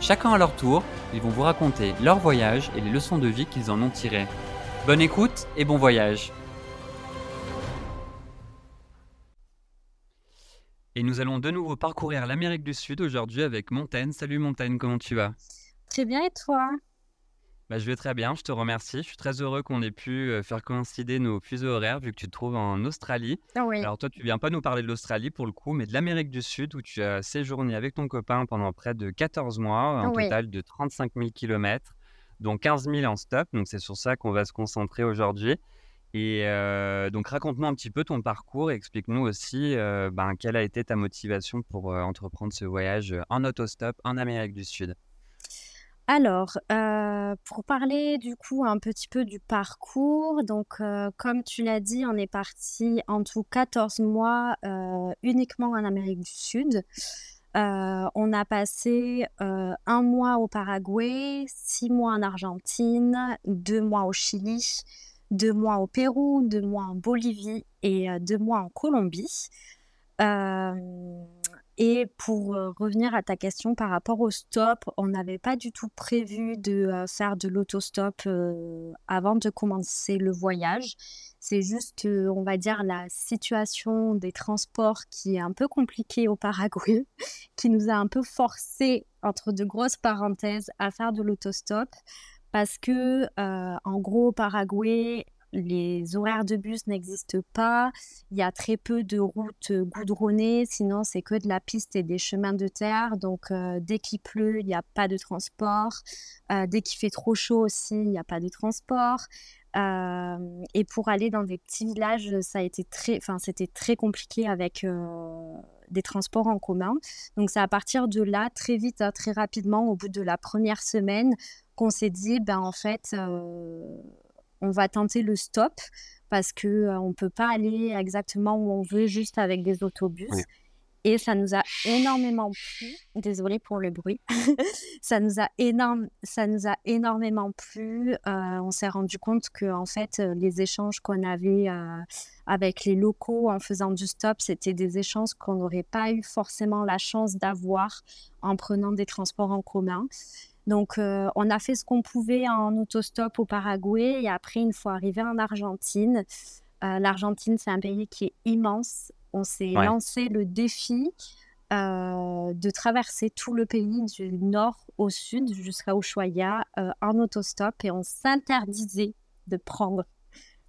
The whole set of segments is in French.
Chacun à leur tour, ils vont vous raconter leur voyage et les leçons de vie qu'ils en ont tirées. Bonne écoute et bon voyage Et nous allons de nouveau parcourir l'Amérique du Sud aujourd'hui avec Montaigne. Salut Montaigne, comment tu vas? Très bien et toi? Bah, je vais très bien, je te remercie. Je suis très heureux qu'on ait pu euh, faire coïncider nos fuseaux horaires vu que tu te trouves en Australie. Ah oui. Alors toi, tu viens pas nous parler de l'Australie pour le coup, mais de l'Amérique du Sud où tu as séjourné avec ton copain pendant près de 14 mois, un total de 35 000 km, dont 15 000 en stop. Donc c'est sur ça qu'on va se concentrer aujourd'hui. Et euh, donc raconte-nous un petit peu ton parcours et explique-nous aussi euh, ben, quelle a été ta motivation pour entreprendre ce voyage en autostop en Amérique du Sud. Alors, euh, pour parler du coup un petit peu du parcours, donc euh, comme tu l'as dit, on est parti en tout 14 mois euh, uniquement en Amérique du Sud. on a passé un mois au Paraguay, six mois en Argentine, deux mois au Chili, deux mois au Pérou, deux mois en Bolivie et deux mois en Colombie. Et pour revenir à ta question par rapport au stop, on n'avait pas du tout prévu de faire de l'autostop avant de commencer le voyage. C'est juste, on va dire, la situation des transports qui est un peu compliquée au Paraguay, qui nous a un peu forcé, entre de grosses parenthèses, à faire de l'autostop. Parce que, en gros, au Paraguay, les horaires de bus n'existent pas, il y a très peu de routes euh, goudronnées, sinon c'est que de la piste et des chemins de terre. Donc euh, dès qu'il pleut, il n'y a pas de transport. Euh, dès qu'il fait trop chaud aussi, il n'y a pas de transport. et pour aller dans des petits villages, ça a été très, enfin c'était très compliqué avec des transports en commun. Donc c'est à partir de là, très vite, hein, très rapidement, au bout de la première semaine, qu'on s'est dit, ben en fait on va tenter le stop parce que ne on peut pas aller exactement où on veut juste avec des autobus. Et ça nous a énormément plu. Désolée pour le bruit. ça, nous a énorme, ça nous a énormément plu. Euh, on s'est rendu compte que en fait, les échanges qu'on avait euh, avec les locaux en faisant du stop, c'était des échanges qu'on n'aurait pas eu forcément la chance d'avoir en prenant des transports en commun. Donc, euh, on a fait ce qu'on pouvait en autostop au Paraguay et après, une fois arrivé en Argentine, euh, l'Argentine, c'est un pays qui est immense. On s'est lancé le défi euh, de traverser tout le pays du nord au sud jusqu'à Ushuaia en autostop et on s'interdisait de prendre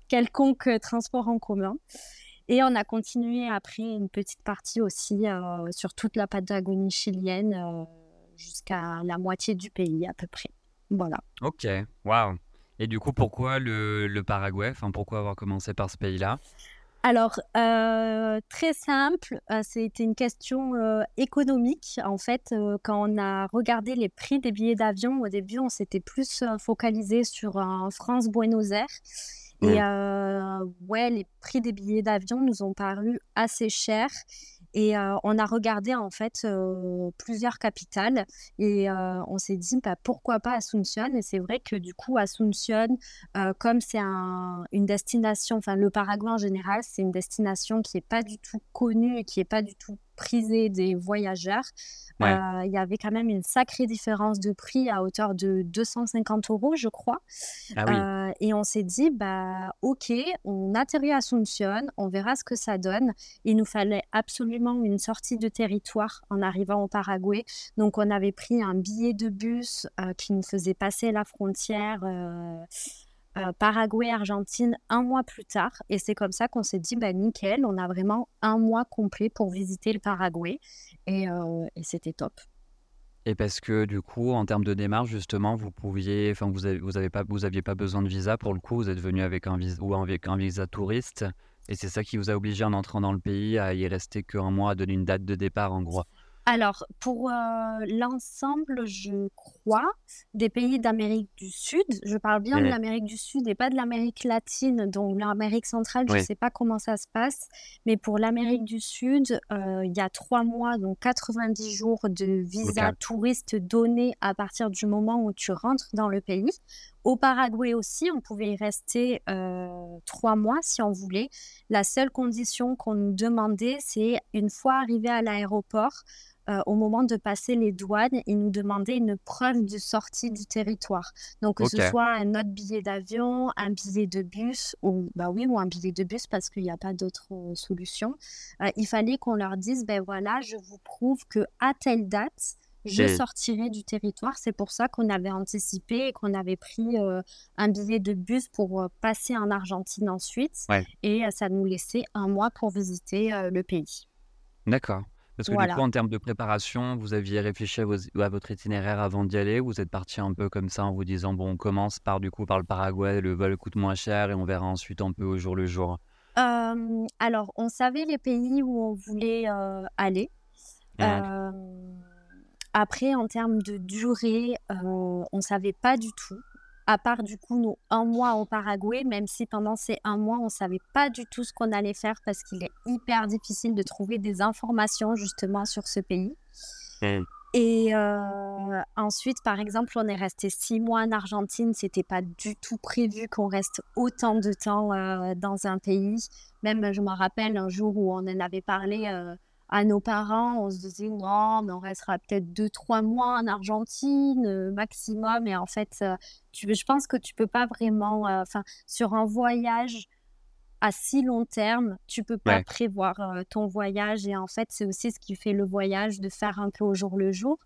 quelconque transport en commun. Et on a continué après une petite partie aussi sur toute la Patagonie chilienne jusqu'à la moitié du pays à peu près. Voilà. Ok, waouh. Et du coup, pourquoi le, le Paraguay? Enfin, Pourquoi avoir commencé par ce pays-là? Alors, euh, très simple, euh, c'était une question euh, économique. En fait, quand on a regardé les prix des billets d'avion, au début, on s'était plus focalisé sur France-Buenos Aires. Et ouais, les prix des billets d'avion nous ont paru assez chers. Et on a regardé en fait plusieurs capitales et on s'est dit bah, pourquoi pas Asunción? Et c'est vrai que du coup, Asunción, comme c'est un, une destination, enfin le Paraguay en général, c'est une destination qui n'est pas du tout connue et qui n'est pas du tout des voyageurs. Euh, il y avait quand même une sacrée différence de prix à hauteur de 250 euros, je crois. Ah euh, et on s'est dit, bah, ok, on atterrit à Asunción, on verra ce que ça donne. Il nous fallait absolument une sortie de territoire en arrivant au Paraguay. Donc, on avait pris un billet de bus euh, qui nous faisait passer la frontière Paraguay, Argentine un mois plus tard. Et c'est comme ça qu'on s'est dit, bah, nickel, on a vraiment un mois complet pour visiter le Paraguay. Et, et c'était top. Et parce que du coup, en termes de démarche, justement, vous pouviez, enfin, vous vous avez pas, vous aviez pas besoin de visa pour le coup. Vous êtes venu avec un visa ou avec un visa touriste, et c'est ça qui vous a obligé en entrant dans le pays à y rester qu'un mois, à donner une date de départ en gros. Alors, pour euh, l'ensemble, je crois, des pays d'Amérique du Sud, je parle bien de l'Amérique du Sud et pas de l'Amérique latine, donc l'Amérique centrale, je ne sais pas comment ça se passe, mais pour l'Amérique du Sud, euh, il y a trois mois, donc 90 jours de visa touriste donné à partir du moment où tu rentres dans le pays. Au Paraguay aussi, on pouvait y rester euh, trois mois si on voulait. La seule condition qu'on nous demandait, c'est une fois arrivé à l'aéroport, euh, au moment de passer les douanes, ils nous demandaient une preuve de sortie du territoire. Donc, que ce soit un autre billet d'avion, un billet de bus, ou, bah oui, ou un billet de bus parce qu'il n'y a pas d'autre euh, solution. Euh, il fallait qu'on leur dise, ben voilà, je vous prouve que à telle date, je sortirai du territoire. C'est pour ça qu'on avait anticipé et qu'on avait pris un billet de bus pour passer en Argentine ensuite. Et ça nous laissait un mois pour visiter le pays. D'accord. Parce que du coup, en termes de préparation, vous aviez réfléchi à, votre itinéraire avant d'y aller vous êtes parti un peu comme ça en vous disant, bon, on commence par du coup par le Paraguay, le vol coûte moins cher et on verra ensuite un peu au jour le jour. Alors, on savait les pays où on voulait aller. après, en termes de durée, on ne savait pas du tout à part du coup nos un mois au Paraguay, même si pendant ces un mois, on ne savait pas du tout ce qu'on allait faire parce qu'il est hyper difficile de trouver des informations justement sur ce pays. Mmh. Et euh, ensuite, par exemple, on est resté six mois en Argentine. C'était pas du tout prévu qu'on reste autant de temps euh, dans un pays. Même, je me rappelle un jour où on en avait parlé. Euh, à nos parents, on se disait non, mais on restera peut-être deux, trois mois en Argentine euh, maximum. Et en fait, euh, tu, je pense que tu peux pas vraiment, euh, enfin, sur un voyage à si long terme, tu peux pas prévoir ton voyage. Et en fait, c'est aussi ce qui fait le voyage, de faire un peu au jour le jour.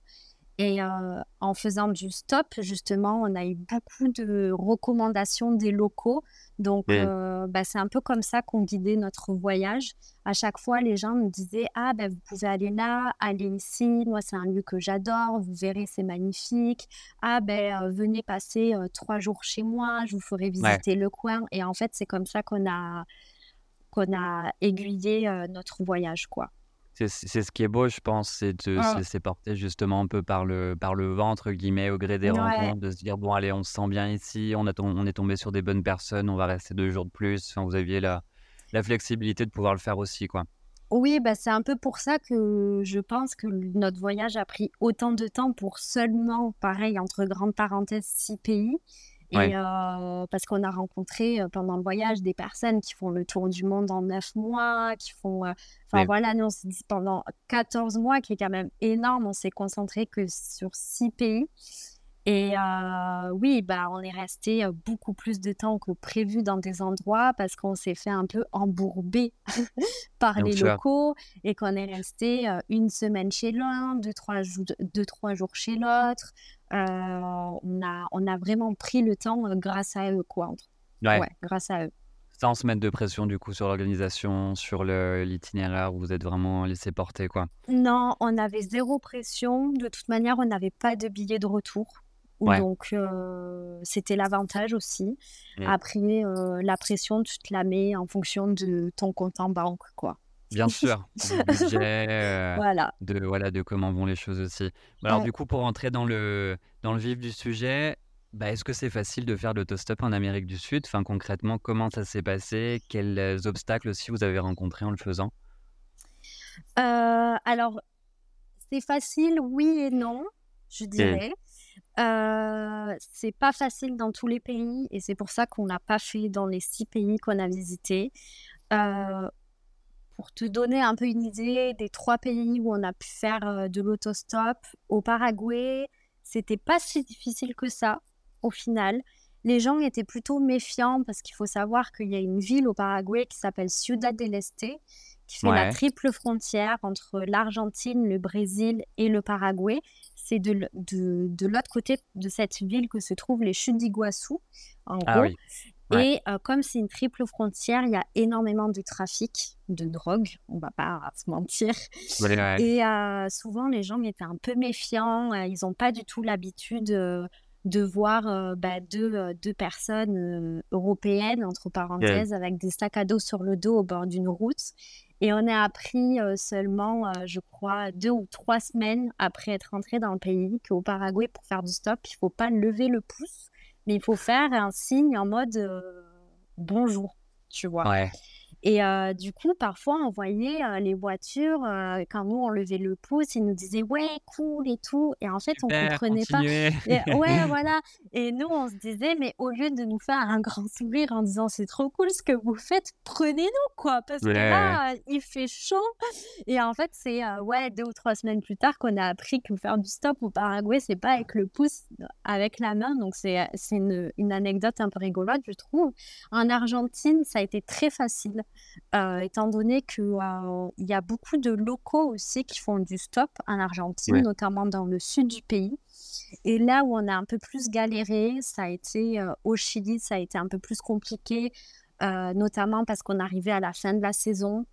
Et en faisant du stop, justement, on a eu beaucoup de recommandations des locaux donc, euh, bah, c'est un peu comme ça qu'on guidait notre voyage. À chaque fois, les gens nous disaient Ah, ben, vous pouvez aller là, aller ici. Moi, c'est un lieu que j'adore. Vous verrez, c'est magnifique. Ah, ben, euh, venez passer euh, trois jours chez moi. Je vous ferai visiter le coin. Et en fait, c'est comme ça qu'on a, qu'on a aiguillé notre voyage, quoi. C'est ce qui est beau, je pense, c'est de se laisser porter justement un peu par le, par le ventre, guillemets, au gré des rencontres, de se dire, bon, allez, on se sent bien ici, on, a on est tombé sur des bonnes personnes, on va rester deux jours de plus. Enfin, vous aviez la, la flexibilité de pouvoir le faire aussi, quoi. Oui, bah, c'est un peu pour ça que je pense que notre voyage a pris autant de temps pour seulement, pareil, entre grandes parenthèses, six pays. Et euh, parce qu'on a rencontré pendant le voyage des personnes qui font le tour du monde en neuf mois, qui font. Euh, enfin voilà, nous on s'est dit pendant 14 mois, qui est quand même énorme, on s'est concentré que sur six pays. Et euh, oui, bah, on est resté beaucoup plus de temps que prévu dans des endroits parce qu'on s'est fait un peu embourber par les locaux et qu'on est resté une semaine chez l'un, deux trois, deux, trois jours chez l'autre. Euh, on, a, on a vraiment pris le temps grâce à eux, quoi. Ouais. grâce à eux. Sans se mettre de pression du coup sur l'organisation, sur l'itinéraire, vous êtes vraiment laissé porter quoi Non, on avait zéro pression. De toute manière, on n'avait pas de billet de retour. Donc, euh, c'était l'avantage aussi. Après, euh, la pression, tu te la mets en fonction de ton compte en banque, quoi. Bien sûr, budget, euh, voilà. de, voilà, de comment vont les choses aussi. Alors, du coup, pour rentrer dans le, dans le vif du sujet, bah, est-ce que c'est facile de faire l'autostop en Amérique du Sud? Enfin, concrètement, comment ça s'est passé? Quels obstacles aussi vous avez rencontrés en le faisant? Alors, c'est facile, oui et non, je dirais. Euh, c'est pas facile dans tous les pays et c'est pour ça qu'on n'a pas fait dans les six pays qu'on a visités. Euh, pour te donner un peu une idée des trois pays où on a pu faire euh, de l'autostop, au Paraguay, c'était pas si difficile que ça au final. Les gens étaient plutôt méfiants parce qu'il faut savoir qu'il y a une ville au Paraguay qui s'appelle Ciudad del Este, qui fait la triple frontière entre l'Argentine, le Brésil et le Paraguay c'est de, de, de l'autre côté de cette ville que se trouvent les chutes d'Iguassou, en Ah gros. oui. Ouais. Et euh, comme c'est une triple frontière, il y a énormément de trafic de drogue, on va pas se mentir. Ouais, ouais. Et euh, souvent, les gens étaient un peu méfiants. euh, ils n'ont pas du tout l'habitude de voir bah, deux, deux personnes européennes, entre parenthèses, avec des sacs à dos sur le dos au bord d'une route. Et on a appris seulement, je crois, deux ou trois semaines après être rentré dans le pays qu'au Paraguay, pour faire du stop, il faut pas lever le pouce, mais il faut faire un signe en mode euh, bonjour, tu vois. Et euh, du coup, parfois, on voyait euh, les voitures, euh, quand nous, on levait le pouce, ils nous disaient ouais, cool et tout. Et en fait, on Super, comprenait pas. Et- ouais, voilà. Et nous, on se disait, mais au lieu de nous faire un grand sourire en disant c'est trop cool ce que vous faites, prenez-nous, quoi. Parce que là, il fait chaud. Et en fait, c'est ouais, deux ou trois semaines plus tard qu'on a appris que faire du stop au Paraguay, c'est pas avec le pouce, avec la main. Donc, c'est c'est une, une anecdote un peu rigolote, je trouve. En Argentine, ça a été très facile, euh, étant donné qu'il y a beaucoup de locaux aussi qui font du stop en Argentine, Ouais. notamment dans le sud du pays. Et là où on a un peu plus galéré, ça a été euh, au Chili, ça a été un peu plus compliqué, euh, notamment parce qu'on arrivait à la fin de la saison.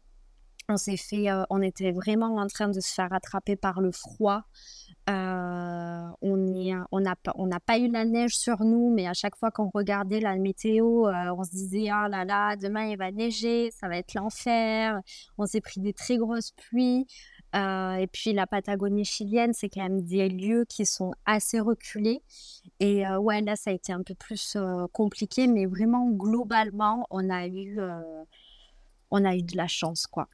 On s'est fait, euh, on était vraiment en train de se faire attraper par le froid. Euh, on n'a on pas eu la neige sur nous, mais à chaque fois qu'on regardait la météo, euh, on se disait ah là là, demain il va neiger, ça va être l'enfer. On s'est pris des très grosses pluies. Euh, et puis la Patagonie chilienne, c'est quand même des lieux qui sont assez reculés. Et ouais, là, ça a été un peu plus compliqué, mais vraiment globalement, on a eu, on a eu de la chance, quoi.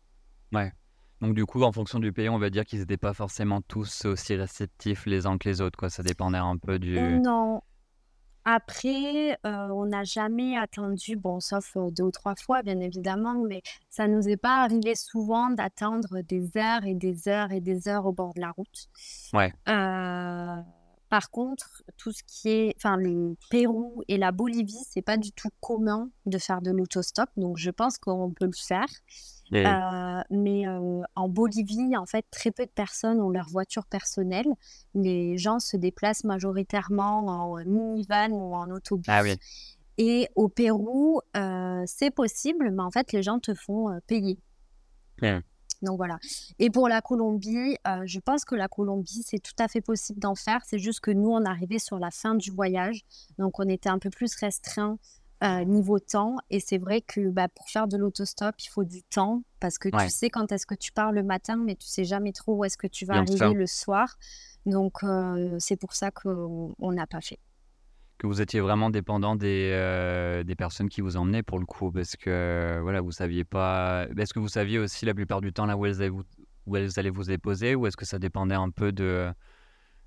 Ouais. Donc du coup, en fonction du pays, on va dire qu'ils n'étaient pas forcément tous aussi réceptifs les uns que les autres, quoi. Ça dépendait un peu du... Non. Après, euh, on n'a jamais attendu, bon, sauf euh, deux ou trois fois, bien évidemment, mais ça nous est pas arrivé souvent d'attendre des heures et des heures et des heures au bord de la route. Ouais. Euh, par contre, tout ce qui est, enfin, le Pérou et la Bolivie, c'est pas du tout commun de faire de l'autostop, donc je pense qu'on peut le faire. Et- Euh, mais euh, en Bolivie, en fait, très peu de personnes ont leur voiture personnelle. Les gens se déplacent majoritairement en minivan ou en autobus. Ah oui. Et au Pérou, euh, c'est possible, mais en fait, les gens te font euh, payer. Ouais. Donc voilà. Et pour la Colombie, euh, je pense que la Colombie, c'est tout à fait possible d'en faire. C'est juste que nous, on arrivait sur la fin du voyage. Donc on était un peu plus restreint euh, niveau temps. Et c'est vrai que bah, pour faire de l'autostop, il faut du temps parce que Ouais. tu sais quand est-ce que tu pars le matin, mais tu sais jamais trop où est-ce que tu vas Bien arriver le soir. Donc euh, c'est pour ça qu'on on n'a pas fait. que vous étiez vraiment dépendant des, euh, des personnes qui vous emmenaient pour le coup, parce que voilà, vous saviez pas. Est-ce que vous saviez aussi la plupart du temps là où elles allaient vous, où elles allaient vous déposer, ou est-ce que ça dépendait un peu de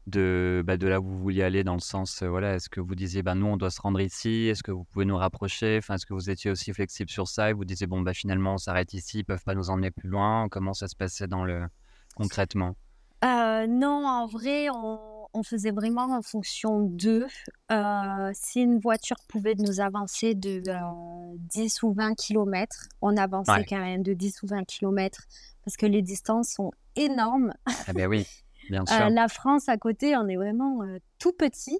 de, bah, de là où vous vouliez aller dans le sens, euh, voilà, est-ce que vous disiez, bah, nous on doit se rendre ici, est-ce que vous pouvez nous rapprocher, enfin, est-ce que vous étiez aussi flexible sur ça et vous disiez, bon, bah, finalement on s'arrête ici, ils peuvent pas nous emmener plus loin, comment ça se passait dans le concrètement? Euh, non, en vrai, on, on faisait vraiment en fonction d'eux. Euh, si une voiture pouvait nous avancer de euh, 10 ou 20 kilomètres, on avançait Ouais. quand même de 10 ou 20 kilomètres parce que les distances sont énormes. Ah ben oui, Euh, la France à côté, on est vraiment euh, tout petit.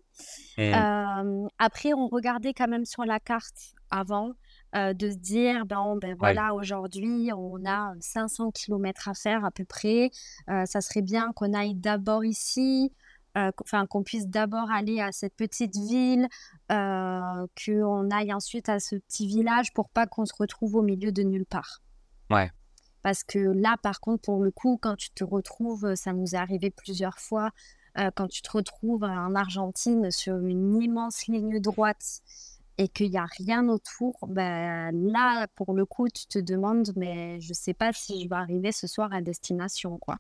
Et- Euh, après, on regardait quand même sur la carte avant de se dire, bon, ben voilà, aujourd'hui, on a 500 kilomètres à faire à peu près. Ça serait bien qu'on aille d'abord ici, enfin, qu'on puisse d'abord aller à cette petite ville, qu'on aille ensuite à ce petit village pour pas qu'on se retrouve au milieu de nulle part. Ouais. Parce que là, par contre, pour le coup, quand tu te retrouves, ça nous est arrivé plusieurs fois, euh, quand tu te retrouves en Argentine sur une immense ligne droite et qu'il n'y a rien autour, ben là, pour le coup, tu te demandes, mais je sais pas si je vais arriver ce soir à destination, quoi.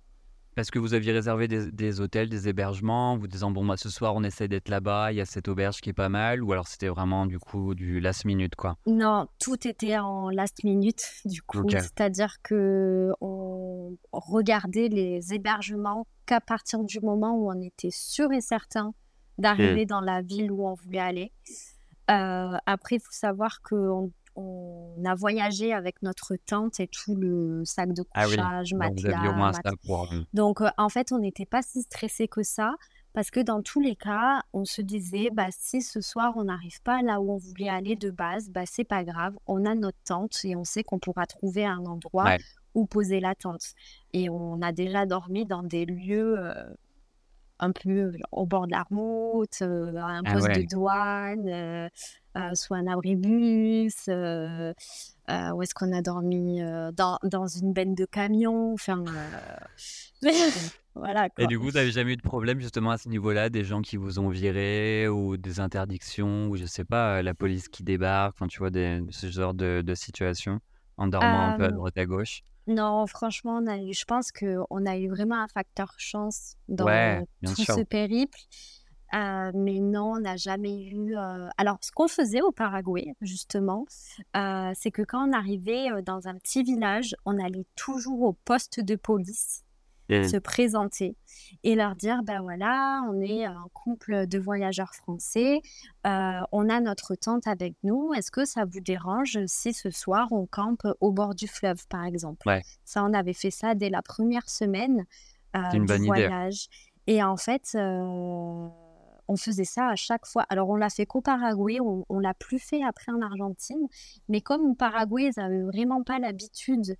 Parce que vous aviez réservé des, des hôtels, des hébergements, vous disant bon moi ce soir on essaie d'être là-bas, il y a cette auberge qui est pas mal, ou alors c'était vraiment du coup du last minute quoi? Non, tout était en last minute, du coup. C'est-à-dire que on regardait les hébergements qu'à partir du moment où on était sûr et certain d'arriver dans la ville où on voulait aller. Euh, après, il faut savoir qu'on on a voyagé avec notre tente et tout le sac de Ah oui, couchage, au matelas, pour. euh, donc, euh, en fait, on n'était pas si stressé que ça. parce que dans tous les cas, on se disait, bah, si ce soir on n'arrive pas là où on voulait aller de base, bah, c'est pas grave, on a notre tente et on sait qu'on pourra trouver un endroit où poser la tente. Et on a déjà dormi dans des lieux euh, un peu au bord de la route, à un ah poste de douane, soit un abribus, où est-ce qu'on a dormi dans, dans, une benne de camion. Enfin, voilà. Et du coup, vous n'avez jamais eu de problème justement à ce niveau-là, des gens qui vous ont viré ou des interdictions ou je sais pas, la police qui débarque, enfin tu vois, des, ce genre de, de situation en dormant un peu à droite à gauche? Non, franchement, on a eu, je pense qu'on a eu vraiment un facteur chance dans tout ce périple. Euh, mais non, on n'a jamais eu. Euh, alors, ce qu'on faisait au Paraguay, justement, euh, c'est que quand on arrivait dans un petit village, on allait toujours au poste de police se présenter et leur dire ben voilà, on est un couple de voyageurs français, euh, on a notre tente avec nous. Est-ce que ça vous dérange si ce soir on campe au bord du fleuve, par exemple? Ça, on avait fait ça dès la première semaine euh, du voyage. Et en fait. Euh, on faisait ça à chaque fois. Alors, on l'a fait qu'au Paraguay, on, on l'a plus fait après en Argentine. Mais comme au Paraguay, ils n'avaient vraiment pas l'habitude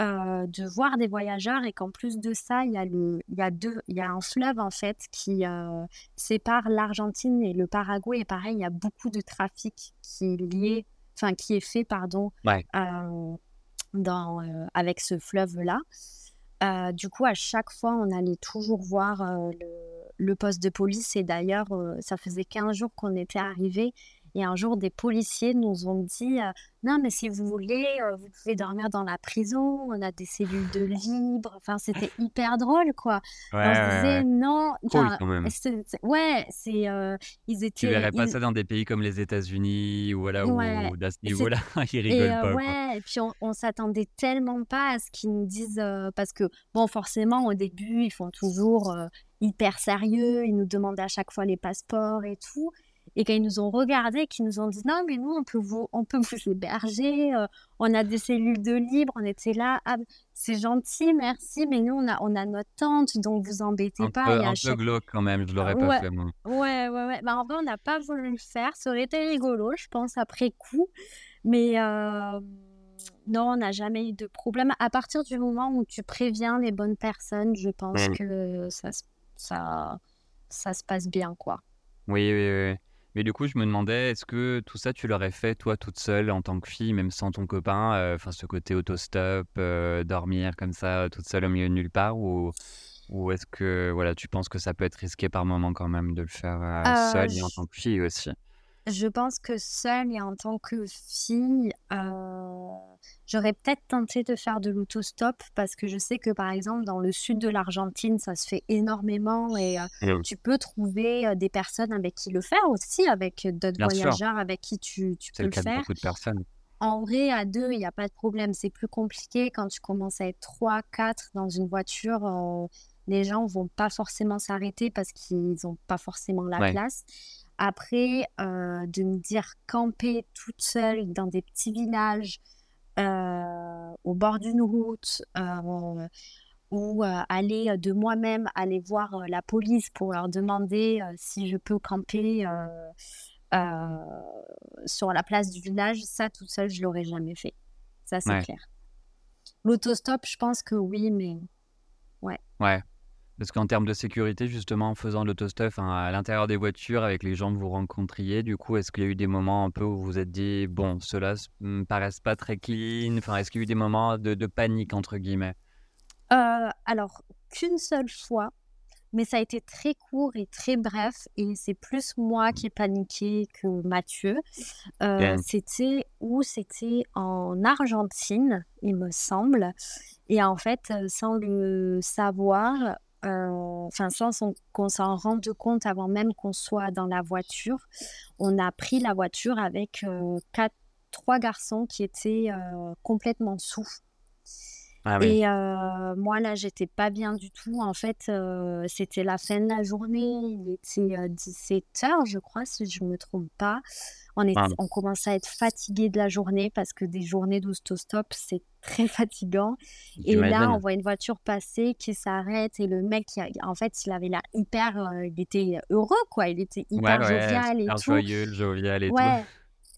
euh, de voir des voyageurs et qu'en plus de ça, il y a, le, il y a, deux, il y a un fleuve en fait qui euh, sépare l'Argentine et le Paraguay. Et pareil, il y a beaucoup de trafic qui est lié, enfin qui est fait, pardon, euh, dans, avec ce fleuve-là. du coup, à chaque fois, on allait toujours voir le, le, poste de police. Et d'ailleurs, ça faisait 15 jours qu'on était arrivés et un jour, des policiers nous ont dit euh, Non, mais si vous voulez, euh, vous pouvez dormir dans la prison, on a des cellules de libre. Enfin, c'était hyper drôle, quoi. Ouais, on se disait Non. quand même. Ouais, c'est. Euh, ils étaient. Tu verrais pas ça dans des pays comme les États-Unis ou, voilà, ou à ce niveau-là, ils rigolent pas. Ouais, et puis on, on s'attendait tellement pas à ce qu'ils nous disent. parce que, bon, forcément, au début, ils font toujours hyper sérieux, ils nous demandent à chaque fois les passeports et tout. Et quand ils nous ont regardés, qu'ils nous ont dit non, mais nous, on peut vous, on peut vous héberger, euh, on a des cellules de libre, on était là, ah, c'est gentil, merci, mais nous, on a, on a notre tente, donc vous embêtez un pas. Peu, un peu glauque quand même, je l'aurais pas fait moi. Ouais, ouais, ouais. Bah, en vrai, on n'a pas voulu le faire, ça aurait été rigolo, je pense, après coup. Mais euh, non, on n'a jamais eu de problème. À partir du moment où tu préviens les bonnes personnes, je pense mmh. que ça, ça, ça se passe bien, quoi. Oui, oui, oui. Mais du coup, je me demandais, est-ce que tout ça, tu l'aurais fait toi toute seule en tant que fille, même sans ton copain euh, Enfin, ce côté autostop, euh, dormir comme ça, toute seule au milieu de nulle part Ou, ou est-ce que voilà, tu penses que ça peut être risqué par moment quand même de le faire euh, seule et en tant que fille aussi? Je pense que seule et en tant que fille, euh, j'aurais peut-être tenté de faire de l'autostop parce que je sais que par exemple dans le sud de l'Argentine, ça se fait énormément et euh, tu peux trouver euh, des personnes avec qui le faire aussi, avec d'autres voyageurs avec qui tu, tu peux le, le faire. beaucoup de personnes. En vrai, à deux, il n'y a pas de problème. C'est plus compliqué quand tu commences à être trois, quatre dans une voiture. les gens vont pas forcément s'arrêter parce qu'ils n'ont pas forcément la place. Après, euh, de me dire camper toute seule dans des petits villages, euh, au bord d'une route, euh, ou aller de moi-même aller voir la police pour leur demander si je peux camper sur la place du village, ça toute seule, je l'aurais jamais fait. Ça, c'est clair. L'autostop, je pense que oui, mais ouais. Ouais. Parce qu'en termes de sécurité, justement, en faisant l'autostuff à l'intérieur des voitures avec les gens que vous rencontriez, du coup, est-ce qu'il y a eu des moments un peu où vous vous êtes dit, bon, ceux-là me paraissent pas très clean Enfin, est-ce qu'il y a eu des moments de, panique, entre guillemets? Euh, Alors, qu'une seule fois, mais ça a été très court et très bref, et c'est plus moi qui ai paniqué que Mathieu. Euh, c'était où C'était en Argentine, il me semble. Et en fait, euh, sans le savoir, euh, enfin sans qu'on s'en rende compte avant même qu'on soit dans la voiture. On a pris la voiture avec euh, trois garçons qui étaient euh, complètement sous. Ah et moi, là, j'étais pas bien du tout. En fait, c'était la fin de la journée. Il était 17h, je crois, si je me trompe pas. On, est, on commençait à être fatigué de la journée parce que des journées d'autostop, c'est très fatigant. Et là, on voit une voiture passer qui s'arrête et le mec, en fait, il avait l'air hyper, il était heureux, quoi. Il était hyper jovial et tout. joyeux, jovial et tout.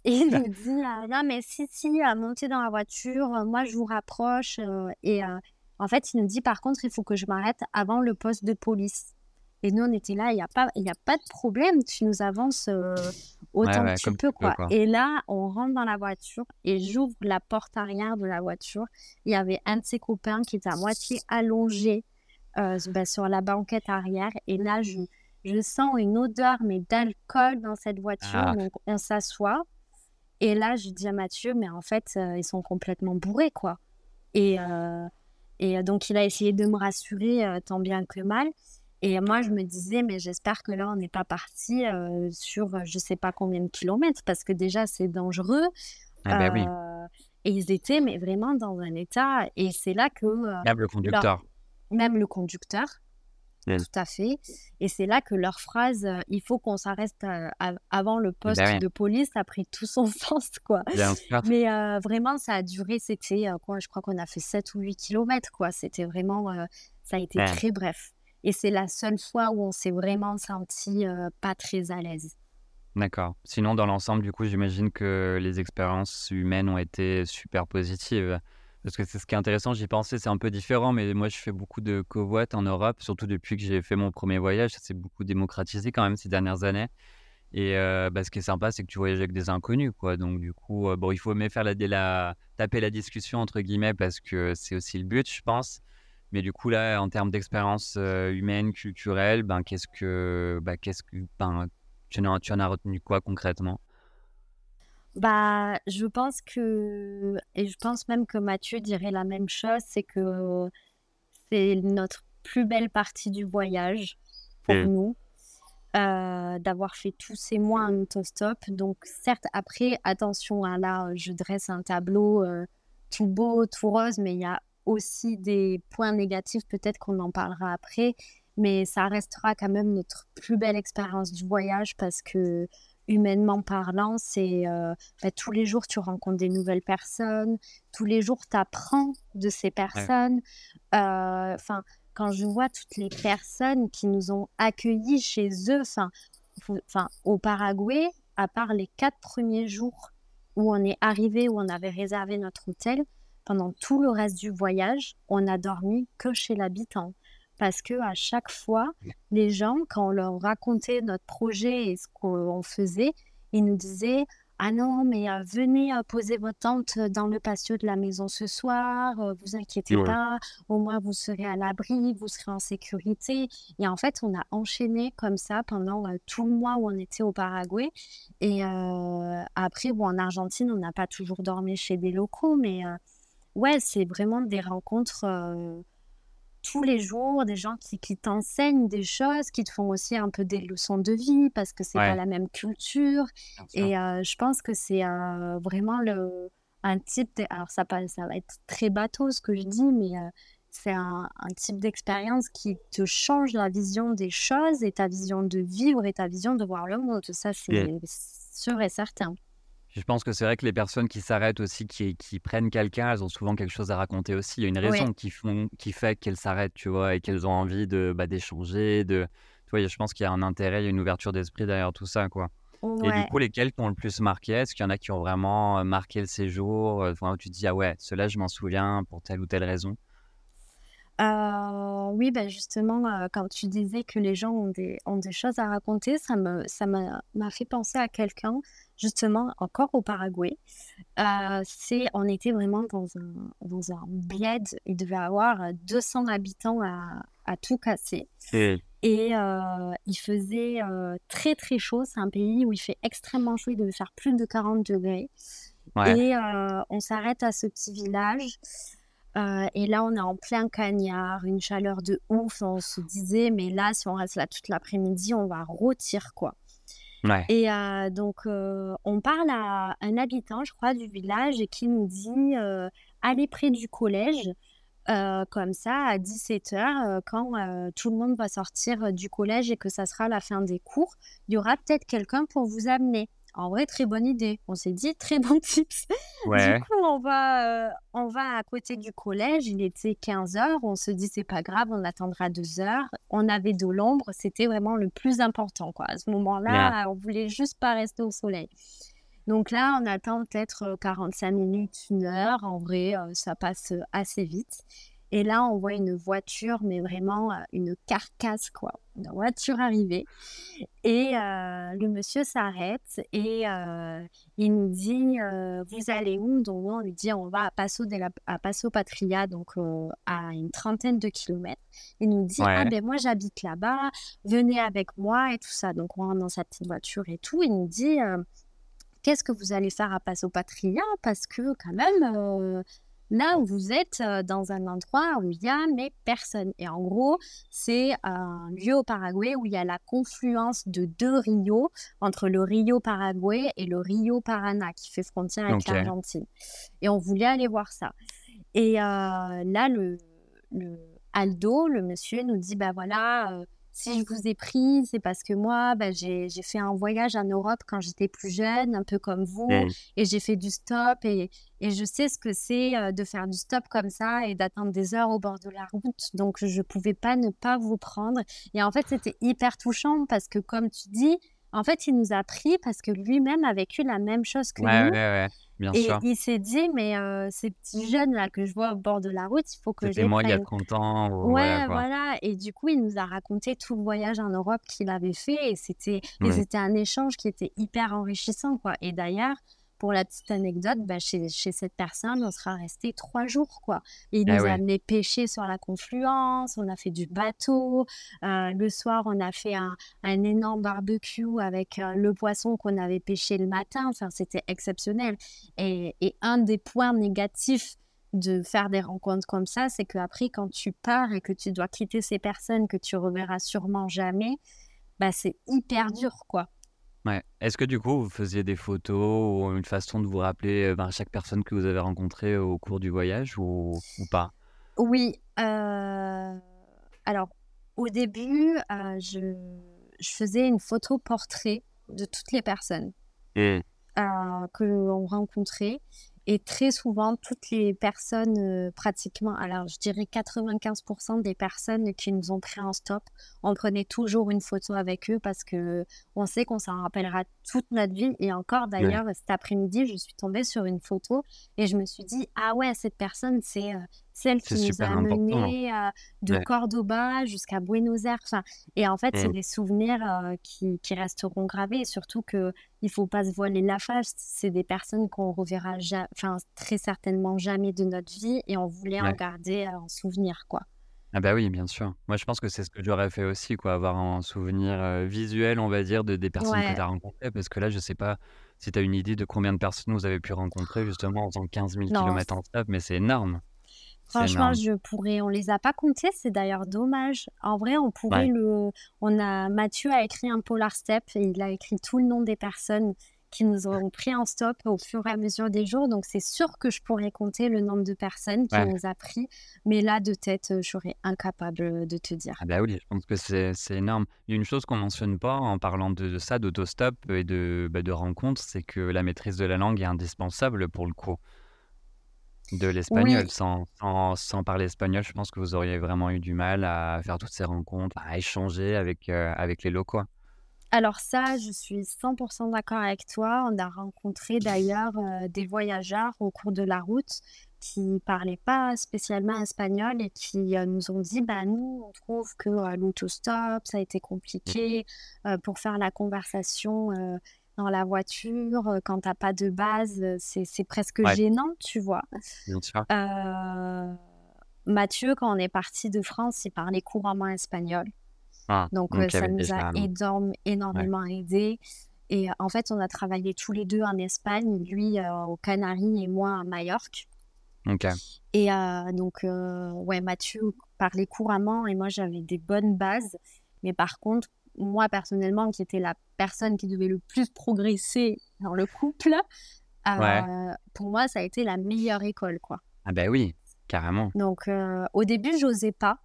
Et il nous dit non mais si si montez dans la voiture, moi je vous rapproche et en fait il nous dit par contre il faut que je m'arrête avant le poste de police. Et nous on était là il y a pas y a pas de problème tu nous avances autant que tu peux quoi. Et là on rentre dans la voiture et j'ouvre la porte arrière de la voiture. Il y avait un de ses copains qui était à moitié allongé bah, sur la banquette arrière et là je je sens une odeur mais d'alcool dans cette voiture ah. donc on s'assoit et là, je dis à Mathieu, mais en fait, euh, ils sont complètement bourrés, quoi. Et, euh, et donc, il a essayé de me rassurer euh, tant bien que mal. Et moi, je me disais, mais j'espère que là, on n'est pas parti sur je sais pas combien de kilomètres, parce que déjà, c'est dangereux. Ah ben oui. Et ils étaient, mais vraiment dans un état. Et c'est là que. même le conducteur. Même le conducteur. Tout à fait. Et c'est là que leur phrase il faut qu'on s'arrête avant le bah poste de police a pris tout son sens, quoi. Mais vraiment, ça a duré, c'était quoi Je crois qu'on a fait 7 ou 8 kilomètres, quoi. C'était vraiment, ça a été très bref. Et c'est la seule fois où on s'est vraiment senti pas très à l'aise. D'accord. Sinon, dans l'ensemble, du coup, j'imagine que les expériences humaines ont été super positives. Parce que c'est ce qui est intéressant, j'y pensais, c'est un peu différent, mais moi je fais beaucoup de covoites en Europe, surtout depuis que j'ai fait mon premier voyage, ça s'est beaucoup démocratisé quand même ces dernières années. Et euh, bah, ce qui est sympa, c'est que tu voyages avec des inconnus, quoi. Donc du coup, euh, bon, il faut aimer faire la, taper la discussion entre guillemets parce que c'est aussi le but, je pense. Mais du coup là, en termes d'expérience euh, humaine, culturelle, ben qu'est-ce que, bah, qu'est-ce que, ben, tu en, tu en as retenu quoi concrètement? Bah, je pense que, et je pense même que Mathieu dirait la même chose, c'est que c'est notre plus belle partie du voyage pour mmh. nous, euh, d'avoir fait tous ces mois en autostop. Donc, certes, après, attention, hein, là, je dresse un tableau euh, tout beau, tout rose, mais il y a aussi des points négatifs, peut-être qu'on en parlera après, mais ça restera quand même notre plus belle expérience du voyage parce que humainement parlant, c'est euh, bah, tous les jours tu rencontres des nouvelles personnes, tous les jours tu apprends de ces personnes. Euh, enfin, quand je vois toutes les personnes qui nous ont accueillis chez eux, enfin, au Paraguay, à part les quatre premiers jours où on est arrivé, où on avait réservé notre hôtel, pendant tout le reste du voyage, on a dormi que chez l'habitant parce que à chaque fois, les gens, quand on leur racontait notre projet et ce qu'on faisait, ils nous disaient ah non, mais euh, venez euh, poser votre tente dans le patio de la maison ce soir, euh, vous inquiétez pas, au moins vous serez à l'abri, vous serez en sécurité. Et en fait, on a enchaîné comme ça pendant tout le mois où on était au Paraguay. Et après, bon, en Argentine, on n'a pas toujours dormi chez des locaux, mais ouais, c'est vraiment des rencontres tous les jours, des gens qui, qui t'enseignent des choses, qui te font aussi un peu des leçons de vie parce que c'est pas la même culture. Et euh, je pense que c'est euh, vraiment le, un type. Alors, ça, ça va être très bateau ce que je dis, mais euh, c'est un, un, type d'expérience qui te change la vision des choses et ta vision de vivre et ta vision de voir le monde. Ça, c'est sûr et certain. Je pense que c'est vrai que les personnes qui s'arrêtent aussi, qui, qui prennent quelqu'un, elles ont souvent quelque chose à raconter aussi. Il y a une raison qui, font, qui fait qu'elles s'arrêtent, tu vois, et qu'elles ont envie de bah, d'échanger. De, tu vois, je pense qu'il y a un intérêt, il y a une ouverture d'esprit derrière tout ça, quoi. Et du coup, lesquels t'ont le plus marqué? Est-ce qu'il y en a qui ont vraiment euh, marqué le séjour? Enfin, Tu te dis, ah ouais, ceux-là, je m'en souviens pour telle ou telle raison euh, oui, ben justement, euh, quand tu disais que les gens ont des, ont des choses à raconter, ça me, ça m'a, fait penser à quelqu'un, justement, encore au Paraguay. Euh, c'est, on était vraiment dans un, dans un bled, il devait avoir 200 habitants à, à tout casser. Et il faisait très très chaud, c'est un pays où il fait extrêmement chaud, il devait faire plus de 40 degrés. Et on s'arrête à ce petit village. Euh, et là, on est en plein cagnard, une chaleur de ouf. On se disait, mais là, si on reste là toute l'après-midi, on va rôtir, quoi. Et euh, donc, euh, on parle à un habitant, je crois, du village qui nous dit allez près du collège. comme ça à 17h quand tout le monde va sortir du collège et que ça sera la fin des cours, il y aura peut-être quelqu'un pour vous amener. En vrai, très bonne idée. On s'est dit, très bon tips. Du coup, on va, on va à côté du collège. Il était 15 h On se dit, c'est pas grave, on attendra deux heures. On avait de l'ombre. C'était vraiment le plus important. Quoi. À ce moment-là, on voulait juste pas rester au soleil. Donc là, on attend peut-être 45 minutes, une heure. En vrai, ça passe assez vite. Et là, on voit une voiture, mais vraiment une carcasse, quoi. Une voiture arrivée. Et le monsieur s'arrête et il nous dit Vous allez où? Donc, on lui dit On va à Passo, de à Passo Patria, donc à une trentaine de kilomètres. Il nous dit Ah, ben moi, j'habite là-bas, venez avec moi et tout ça. Donc, on rentre dans sa petite voiture et tout. Il nous dit Qu'est-ce que vous allez faire à Passo Patria? Parce que, quand même Là où vous êtes dans un endroit où il y a mais personne. Et en gros, c'est un lieu au Paraguay où il y a la confluence de deux rios entre le Rio Paraguay et le Rio Parana qui fait frontière avec l'Argentine. Et on voulait aller voir ça. Et là, le, le, Aldo, le monsieur, nous dit bah voilà si je vous ai pris, c'est parce que moi, bah, j'ai fait un voyage en Europe quand j'étais plus jeune, un peu comme vous, mmh. et j'ai fait du stop, et, et, je sais ce que c'est euh, de faire du stop comme ça et d'attendre des heures au bord de la route. Donc, je ne pouvais pas ne pas vous prendre. Et en fait, c'était hyper touchant parce que, comme tu dis, en fait, il nous a pris parce que lui-même a vécu la même chose que nous. Ouais, ouais, bien et sûr. il s'est dit, mais ces petits jeunes-là que je vois au bord de la route, il faut que je les moi il y a 30 ans. Ouais, voilà, Et du coup, il nous a raconté tout le voyage en Europe qu'il avait fait. Et c'était, et c'était un échange qui était hyper enrichissant, quoi. Et d'ailleurs, pour la petite anecdote, bah, chez, chez, cette personne, on sera resté trois jours, quoi. il ah nous a amené pêcher sur la confluence, on a fait du bateau. Euh, le soir, on a fait un, un énorme barbecue avec euh, le poisson qu'on avait pêché le matin. Enfin, c'était exceptionnel. Et, et un des points négatifs de faire des rencontres comme ça, c'est qu'après, quand tu pars et que tu dois quitter ces personnes que tu reverras sûrement jamais, bah, c'est hyper dur, quoi. Ouais. Est-ce que du coup, vous faisiez des photos ou une façon de vous rappeler euh, ben, chaque personne que vous avez rencontrée au cours du voyage ou, ou pas? Oui, euh, alors au début, euh, je, je faisais une photo portrait de toutes les personnes mmh. que l'on rencontrait. Et très souvent, toutes les personnes, euh, pratiquement, alors je dirais 95% des personnes qui nous ont pris en stop, on prenait toujours une photo avec eux parce que on sait qu'on s'en rappellera toute notre vie. Et encore d'ailleurs, cet après-midi, je suis tombée sur une photo et je me suis dit, ah ouais, cette personne, c'est euh, celle qui nous a amenés euh, de Cordoba jusqu'à Buenos Aires. Enfin, et en fait, c'est mmh. des souvenirs euh, qui, qui, resteront gravés. Et surtout qu'il ne faut pas se voiler la face. C'est des personnes qu'on reverra enfin, très certainement jamais de notre vie. Et on voulait en garder en souvenir, quoi. Ah bah oui, bien sûr. Moi, je pense que c'est ce que j'aurais fait aussi, quoi, avoir un souvenir visuel, on va dire, de des personnes que tu as rencontrées. Parce que là, je sais pas si tu as une idée de combien de personnes vous avez pu rencontrer justement en faisant 15 000 km en stop, mais c'est énorme. Franchement, je pourrais. On les a pas comptés, c'est d'ailleurs dommage. En vrai, on pourrait le. On a Mathieu a écrit un polar step et il a écrit tout le nom des personnes qui nous ont pris en stop au fur et à mesure des jours. Donc, c'est sûr que je pourrais compter le nombre de personnes qui nous a pris. Mais là, de tête, euh, je serais incapable de te dire. Ah bah oui, je pense que c'est énorme. Il y a une chose qu'on mentionne pas en parlant de, ça, d'autostop et de, bah, de rencontres, c'est que la maîtrise de la langue est indispensable pour le coup de l'espagnol. Sans, sans, parler espagnol, je pense que vous auriez vraiment eu du mal à faire toutes ces rencontres, à échanger avec, euh, avec les locaux. Alors ça, je suis 100% d'accord avec toi. On a rencontré d'ailleurs euh, des voyageurs au cours de la route qui parlaient pas spécialement espagnol et qui euh, nous ont dit, bah nous, on trouve que l'autostop, ça a été compliqué pour faire la conversation dans la voiture, euh, quand t'as pas de base, euh, c'est presque gênant, tu vois. Euh, Mathieu, quand on est parti de France, il parlait couramment espagnol. Ah, donc, ça nous a énormément aidé. Et en fait, on a travaillé tous les deux en Espagne, lui aux Canaries et moi à Majorque. Et donc, ouais, Mathieu parlait couramment et moi, j'avais des bonnes bases. Mais par contre, moi personnellement, qui était la personne qui devait le plus progresser dans le couple, euh, pour moi, ça a été la meilleure école, quoi. Ah ben oui, Carrément. Donc, au début, j'osais pas.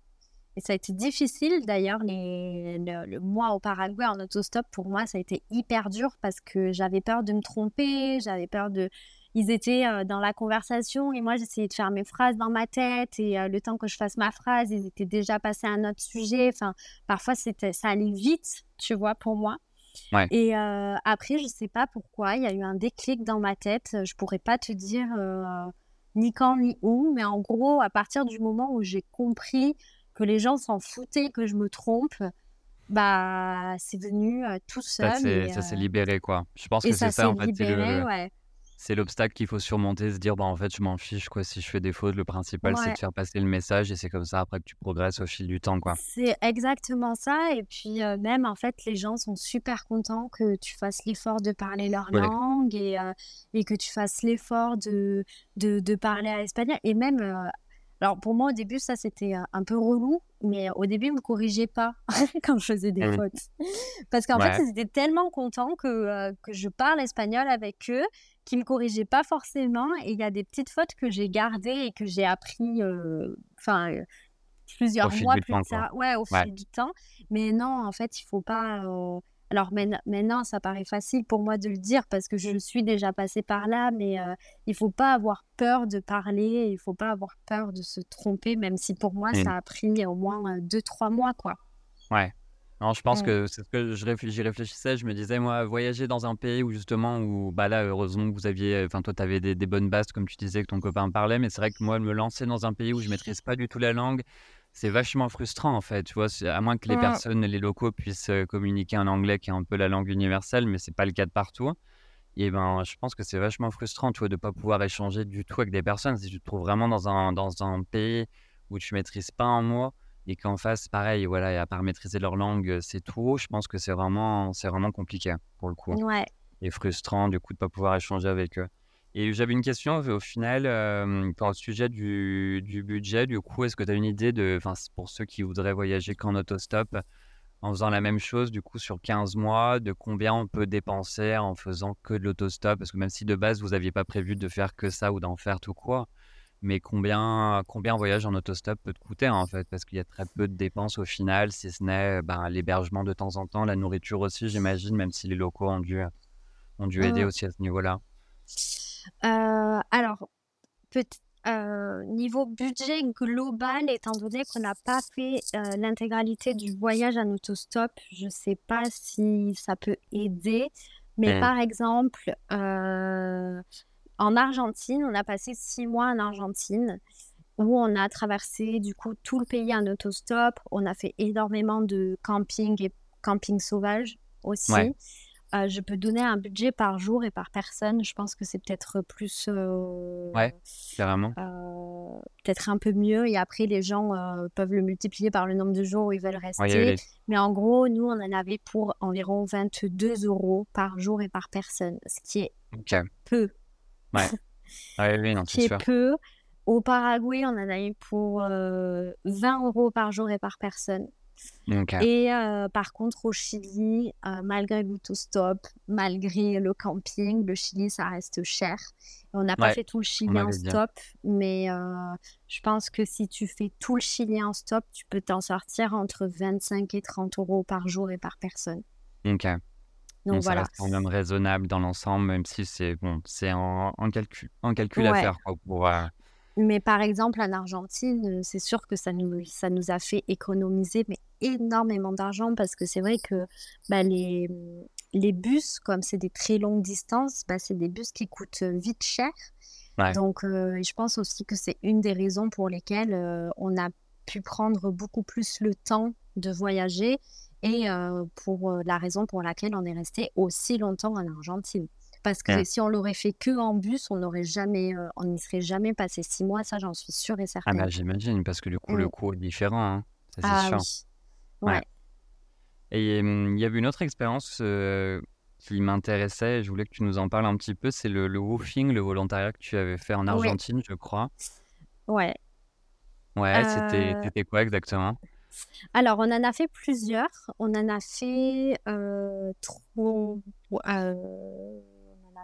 Et ça a été difficile d'ailleurs. Les, le, le, mois au Paraguay en autostop, pour moi, ça a été hyper dur parce que j'avais peur de me tromper, j'avais peur de. Ils étaient dans la conversation et moi, j'essayais de faire mes phrases dans ma tête. Et le temps que je fasse ma phrase, ils étaient déjà passés à un autre sujet. Enfin, parfois, c'était, ça allait vite, tu vois, pour moi. Ouais. Et après, je sais pas pourquoi, il y a eu un déclic dans ma tête. Je pourrais pas te dire ni quand ni où, mais en gros, à partir du moment où j'ai compris que les gens s'en foutaient que je me trompe, bah c'est venu tout seul. Ça s'est libéré quoi. Je pense que c'est ça, en fait. Libéré, ouais. C'est l'obstacle qu'il faut surmonter, se dire bah en fait je m'en fiche quoi. Si je fais des fautes, le principal c'est de faire passer le message et c'est comme ça après que tu progresses au fil du temps quoi. C'est exactement ça et puis même en fait les gens sont super contents que tu fasses l'effort de parler leur langue et, et que tu fasses l'effort de, de, de, parler à l'espagnol et même alors pour moi au début ça c'était un peu relou, mais au début ils me corrigeaient pas quand je faisais des mmh. fautes, parce qu'en fait ils étaient tellement contents que, que je parle espagnol avec eux, qu'ils me corrigeaient pas forcément, et il y a des petites fautes que j'ai gardées et que j'ai appris, enfin plusieurs mois plus tard, ouais au fil du temps, mais non en fait il faut pas alors maintenant, ça paraît facile pour moi de le dire parce que je suis déjà passée par là, mais euh, il faut pas avoir peur de parler, il faut pas avoir peur de se tromper, même si pour moi, ça a pris au moins deux, trois mois, quoi. Ouais. Non, je pense que c'est ce que j'y réfléchissais. Je me disais, moi, voyager dans un pays où justement, où bah là, heureusement que vous aviez, enfin, toi, tu avais des, des, bonnes bases, comme tu disais, que ton copain parlait, mais c'est vrai que moi, me lancer dans un pays où je maîtrise pas du tout la langue, c'est vachement frustrant en fait, tu vois, à moins que les personnes, les locaux puissent communiquer en anglais qui est un peu la langue universelle, mais c'est pas le cas de partout. Et ben, je pense que c'est vachement frustrant, tu vois, de pas pouvoir échanger du tout avec des personnes. Si tu te trouves vraiment dans un, dans un pays où tu maîtrises pas un mot et qu'en face, pareil, voilà, et à part maîtriser leur langue, c'est tout, je pense que c'est vraiment, c'est vraiment compliqué pour le coup. Ouais. Et frustrant, du coup, de pas pouvoir échanger avec eux. Et j'avais une question au final euh, pour le sujet du, du, budget. Du coup, est-ce que tu as une idée de, pour ceux qui voudraient voyager qu'en autostop, en faisant la même chose, du coup, sur 15 mois, de combien on peut dépenser en faisant que de l'autostop? Parce que même si de base, vous n'aviez pas prévu de faire que ça ou d'en faire tout quoi, mais combien, combien un voyage en autostop peut te coûter en fait? Parce qu'il y a très peu de dépenses au final, si ce n'est ben, l'hébergement de temps en temps, la nourriture aussi, j'imagine, même si les locaux ont dû, ont dû aider aussi à ce niveau-là. Euh, alors, euh, niveau budget global, étant donné qu'on n'a pas fait euh, l'intégralité du voyage en autostop, je ne sais pas si ça peut aider. Mais mmh. par exemple, en Argentine, on a passé six mois en Argentine où on a traversé du coup tout le pays en autostop. On a fait énormément de camping et camping sauvage aussi. Euh, je peux donner un budget par jour et par personne. Je pense que c'est peut-être plus. Euh, ouais, carrément. Euh, peut-être un peu mieux. Et après, les gens peuvent le multiplier par le nombre de jours où ils veulent rester. Mais en gros, nous, on en avait pour environ 22 euros par jour et par personne, ce qui est peu. Ouais. oui, non, qui est peu. Au Paraguay, on en a eu pour 20 euros par jour et par personne. Et par contre, au Chili, malgré l'autostop, malgré le camping, le Chili, ça reste cher. On n'a pas fait tout le Chili en stop, mais je pense que si tu fais tout le Chili en stop, tu peux t'en sortir entre 25 et 30 euros par jour et par personne. Ok. Donc, voilà. Ça reste quand même raisonnable dans l'ensemble, même si c'est bon, c'est en, calcul, en calcul à faire pour, mais par exemple, en Argentine, c'est sûr que ça nous, ça nous a fait économiser mais énormément d'argent parce que c'est vrai que bah, les, les bus, comme c'est des très longues distances, bah, c'est des bus qui coûtent vite cher. Donc, je pense aussi que c'est une des raisons pour lesquelles on a pu prendre beaucoup plus le temps de voyager et pour la raison pour laquelle on est resté aussi longtemps en Argentine. Parce que si on l'aurait fait que en bus, on n'aurait jamais, on n'y serait jamais passé six mois, ça j'en suis sûre et ah, certaine. Ah bah j'imagine, parce que du coup, le mmh. coût est différent, hein, ça c'est ah, sûr. Oui. Ouais. Et il y avait une autre expérience euh, qui m'intéressait, je voulais que tu nous en parles un petit peu, c'est le, le woofing, le volontariat que tu avais fait en Argentine, je crois. Ouais. Ouais, c'était, euh c'était quoi exactement? Alors, on en a fait plusieurs. On en a fait trop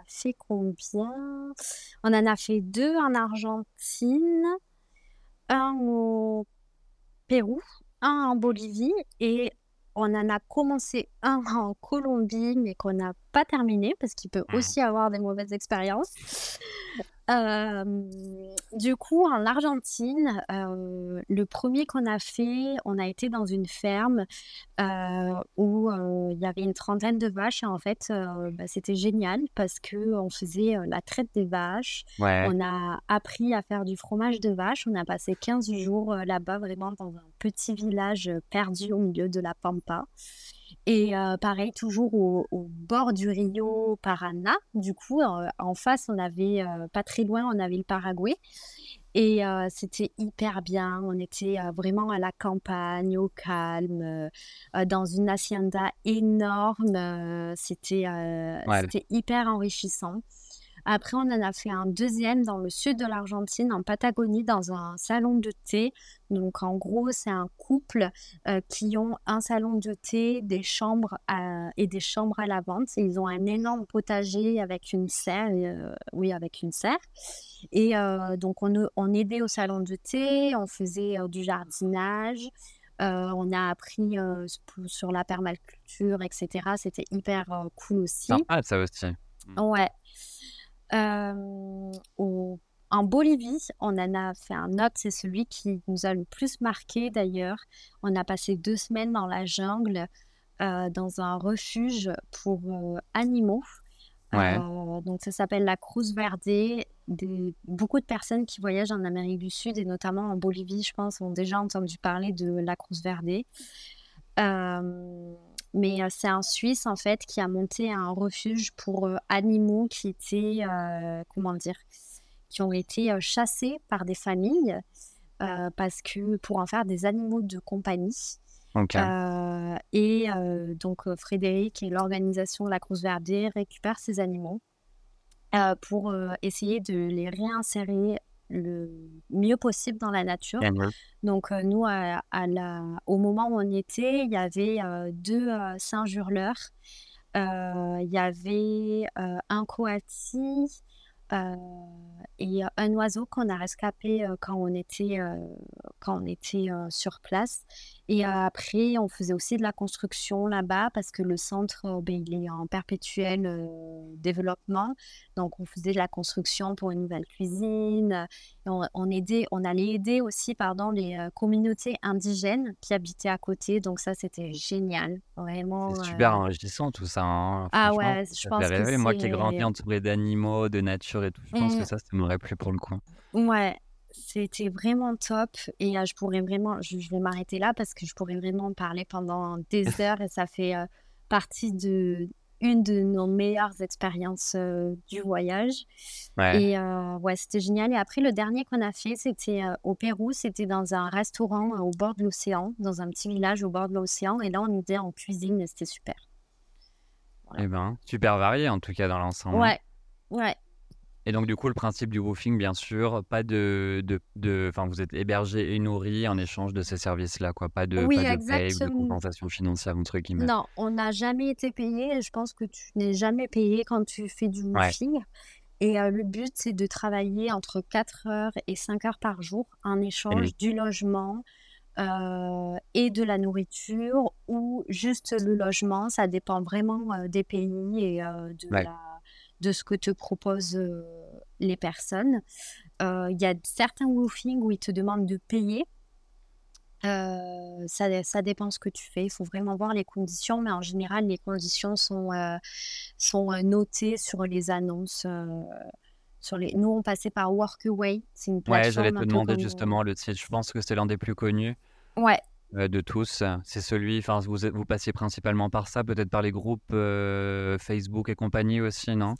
fait combien? On en a fait deux en Argentine. un au Pérou, un en Bolivie et on en a commencé un en Colombie, mais qu'on n'a pas terminé parce qu'il peut Mmh. aussi avoir des mauvaises expériences. Du coup, en Argentine, le premier qu'on a fait, on a été dans une ferme où il y avait une trentaine de vaches. Et en fait, bah, c'était génial parce que on faisait la traite des vaches. Ouais. On a appris à faire du fromage de vache. On a passé 15 jours là-bas, vraiment dans un petit village perdu au milieu de la pampa. Et euh, pareil, toujours au, au bord du Rio Paraná. Du coup, euh, en face, on avait, euh, pas très loin, on avait le Paraguay. Et c'était hyper bien. On était vraiment à la campagne, au calme, dans une hacienda énorme. c'était Ouais. c'était hyper enrichissant. Après, on en a fait un deuxième dans le sud de l'Argentine, en Patagonie, dans un salon de thé. Donc, en gros, c'est un couple euh, qui ont un salon de thé, des chambres à- et des chambres à la vente. Ils ont un énorme potager avec une serre, euh, oui, avec une serre. Et euh, donc, on, on aidait au salon de thé, on faisait du jardinage. euh, on a appris euh, sur la permaculture, etc. C'était hyper euh, cool aussi. Sympa ça aussi. Ouais. Euh, au- en Bolivie, on en a fait un autre, c'est celui qui nous a le plus marqué d'ailleurs. On a passé deux semaines dans la jungle, euh, dans un refuge pour euh, animaux. Ouais. Euh, donc ça s'appelle la Cruz Verde. Des, beaucoup de personnes qui voyagent en Amérique du Sud et notamment en Bolivie, je pense, ont déjà entendu parler de la Cruz Verde. Mais c'est un Suisse en fait qui a monté un refuge pour animaux qui étaient, comment dire, qui ont été chassés par des familles parce que pour en faire des animaux de compagnie. Ok. Euh, et euh, donc Frédéric et l'organisation La Cruz Verde récupèrent ces animaux euh, pour essayer de les réinsérer le mieux possible dans la nature. Génial. Donc euh, nous, à, à la, au moment où on était, il y avait euh, deux euh, singes hurleurs, il y avait un coati et un oiseau qu'on a rescapé quand on était, quand on était sur place. Et après, on faisait aussi de la construction là-bas parce que le centre, euh, ben, il est en perpétuel euh, développement. Donc, on faisait de la construction pour une nouvelle cuisine. Et on, on aidait, on allait aider aussi, pardon, les euh, communautés indigènes qui habitaient à côté. Donc, ça, c'était génial. Vraiment. C'est super euh, enrichissant tout ça. hein. Ah ouais, je pense que. Moi qui ai grandi entouré d'animaux, de nature et tout, je pense que Mm, ça, ça m'aurait plu pour le coup. Ouais, c'était vraiment top. Et euh, je pourrais vraiment, je, je vais m'arrêter là parce que je pourrais vraiment en parler pendant des heures et ça fait euh, partie de une de nos meilleures expériences euh, du voyage. Ouais. Et ouais, c'était génial. Et après, le dernier qu'on a fait, c'était au Pérou. C'était dans un restaurant au bord de l'océan, dans un petit village au bord de l'océan. Et là, on était en cuisine et c'était super. Voilà. Eh ben, super varié en tout cas dans l'ensemble. hein. Ouais, ouais. Et donc du coup, le principe du woofing, bien sûr, pas de, de, de, enfin, vous êtes hébergé et nourri en échange de ces services-là, quoi. Pas de, Oui, pas de paye de compensation financière entre guillemets. Non, on n'a jamais été payé. et Je pense que tu n'es jamais payé quand tu fais du Ouais. woofing. Et euh, le but, c'est de travailler entre 4 heures et 5 heures par jour en échange du logement euh, et de la nourriture ou juste le logement. Ça dépend vraiment euh, des pays et de Ouais. la, de ce que te proposent euh, les personnes. Euh, Il y a certains woofing où ils te demandent de payer. Euh, ça, ça dépend ce que tu fais. Il faut vraiment voir les conditions, mais en général, les conditions sont, euh, sont notées sur les annonces. euh, sur les... Nous, on passait par Workaway. C'est une Ouais, j'allais plateforme te demander justement le site. Je pense que c'est l'un des plus connus Ouais, de tous. C'est celui, enfin, vous, vous passiez principalement par ça, peut-être par les groupes Facebook et compagnie aussi, non?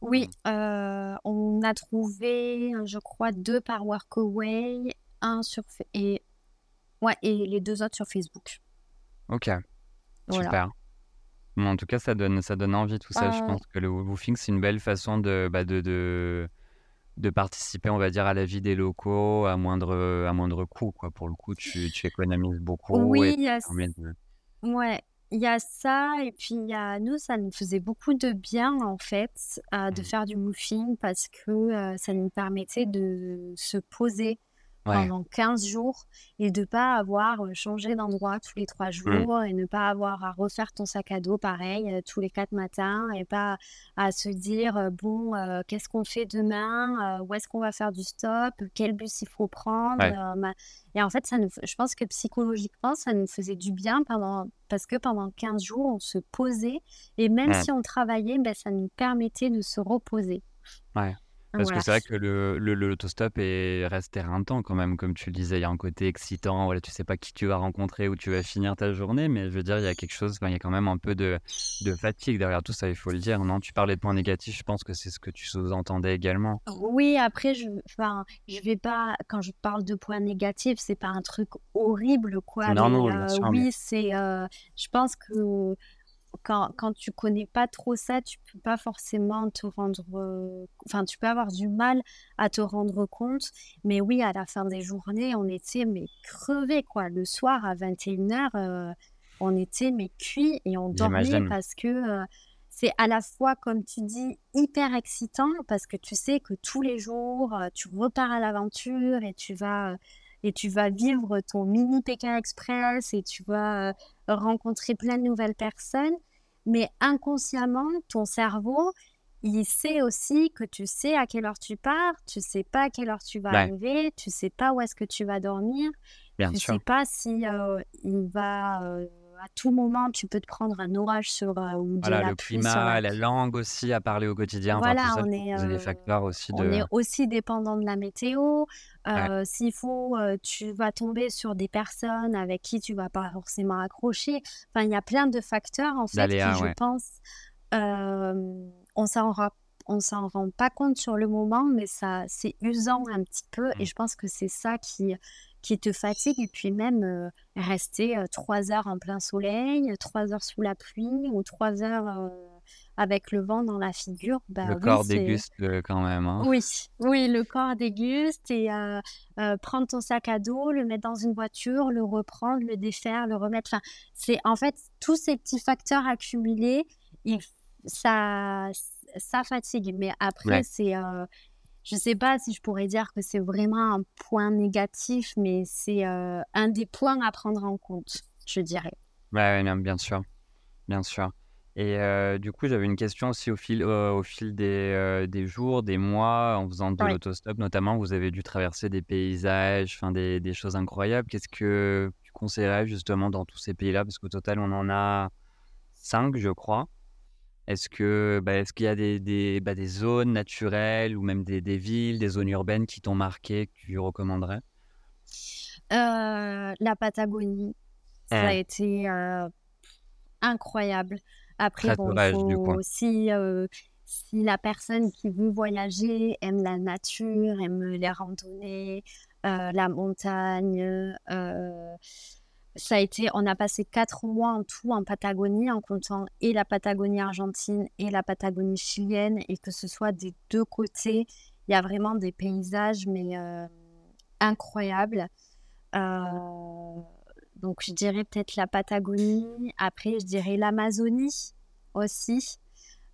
Oui. euh, on a trouvé, je crois, deux par Workaway, un sur... Et... Ouais, et les deux autres sur Facebook. Ok, Voilà. super. Bon, en tout cas, ça donne, ça donne envie tout ça. Je Euh, pense que le woofing, c'est une belle façon de, bah, de, de, de participer, on va dire, à la vie des locaux à moindre, à moindre coût, quoi. Pour le coup, tu, tu économises beaucoup Oui, et. Ouais, il y a ça, et puis il y a nous, ça nous faisait beaucoup de bien en fait euh, de Mm. faire du woofing parce que euh, ça nous permettait de se poser pendant 15 jours et de pas avoir changé d'endroit tous les trois mmh. jours et ne pas avoir à refaire ton sac à dos pareil tous les quatre matins et pas à se dire bon qu'est-ce qu'on fait demain où est-ce qu'on va faire du stop quel bus il faut prendre et en fait ça nous, je pense que psychologiquement ça nous faisait du bien pendant parce que pendant 15 jours on se posait et même si on travaillait ben, ça nous permettait de se reposer. Ouais parce que c'est vrai que le, le, l'autostop est, reste éreintant quand même, comme tu le disais, il y a un côté excitant, voilà, tu sais pas qui tu vas rencontrer, où tu vas finir ta journée, mais je veux dire, il y a quelque chose, il y a quand même un peu de, de fatigue derrière tout ça, il faut le dire, non? Tu parlais de points négatifs, je pense que c'est ce que tu sous-entendais également. Oui, après, je, enfin, je vais pas, quand je parle de points négatifs, c'est pas un truc horrible, quoi. Non, non, euh, sûr, oui, c'est, euh, je pense que quand, quand tu connais pas trop ça, tu peux pas forcément te rendre. Euh, enfin, tu peux avoir du mal à te rendre compte. Mais oui, à la fin des journées, on était mais crevés, quoi. Le soir à 21h, euh, on était mais cuits et on dormait parce que euh, c'est à la fois, comme tu dis, hyper excitant parce que tu sais que tous les jours, tu repars à l'aventure et tu vas et tu vas vivre ton mini Pékin Express et tu vas rencontrer plein de nouvelles personnes. Mais inconsciemment, ton cerveau, il sait aussi que tu sais à quelle heure tu pars, tu sais pas à quelle heure tu vas arriver, tu sais pas où est-ce que tu vas dormir, Bien tu sûr. sais pas si il va à tout moment, tu peux te prendre un orage sur euh, ou voilà, le climat, la... langue aussi à parler au quotidien. Voilà, on est des facteurs aussi de... on est aussi dépendant de la météo. Euh, S'il faut, euh, tu vas tomber sur des personnes avec qui tu vas pas forcément accrocher. Enfin, il y a plein de facteurs en fait qui, je pense, euh, on s'en rend on s'en rend pas compte sur le moment, mais ça, c'est usant un petit peu. Et mmh. je pense que c'est ça qui, qui te fatigue et puis même euh, rester euh, trois heures en plein soleil, trois heures sous la pluie ou trois heures euh, avec le vent dans la figure. Bah, le corps déguste quand même. Hein. Oui, oui, le corps déguste et prendre ton sac à dos, le mettre dans une voiture, le reprendre, le défaire, le remettre. Enfin, c'est en fait tous ces petits facteurs accumulés, et ça, ça fatigue. Mais après, c'est je ne sais pas si je pourrais dire que c'est vraiment un point négatif, mais c'est euh, un des points à prendre en compte, je dirais. Ouais, bien sûr, bien sûr. Et euh, du coup, j'avais une question aussi au fil, euh, au fil des, des, jours, des mois, en faisant de l'autostop notamment, vous avez dû traverser des paysages, enfin des, des, choses incroyables. Qu'est-ce que tu conseillerais justement dans tous ces pays-là? Parce qu'au total, on en a cinq, je crois. Est-ce que, bah, est-ce qu'il y a des, des, bah, des zones naturelles ou même des, des villes, des zones urbaines qui t'ont marqué, que tu recommanderais? Euh, La Patagonie, ça a hein. été euh, incroyable. Après, bon, faut, si, euh, si la personne qui veut voyager aime la nature, aime les randonnées, la montagne, ça a été, on a passé quatre mois en tout en Patagonie, en comptant et la Patagonie argentine et la Patagonie chilienne, et que ce soit des deux côtés, il y a vraiment des paysages, mais euh, incroyables. Euh, donc, je dirais peut-être la Patagonie. Après, je dirais l'Amazonie aussi.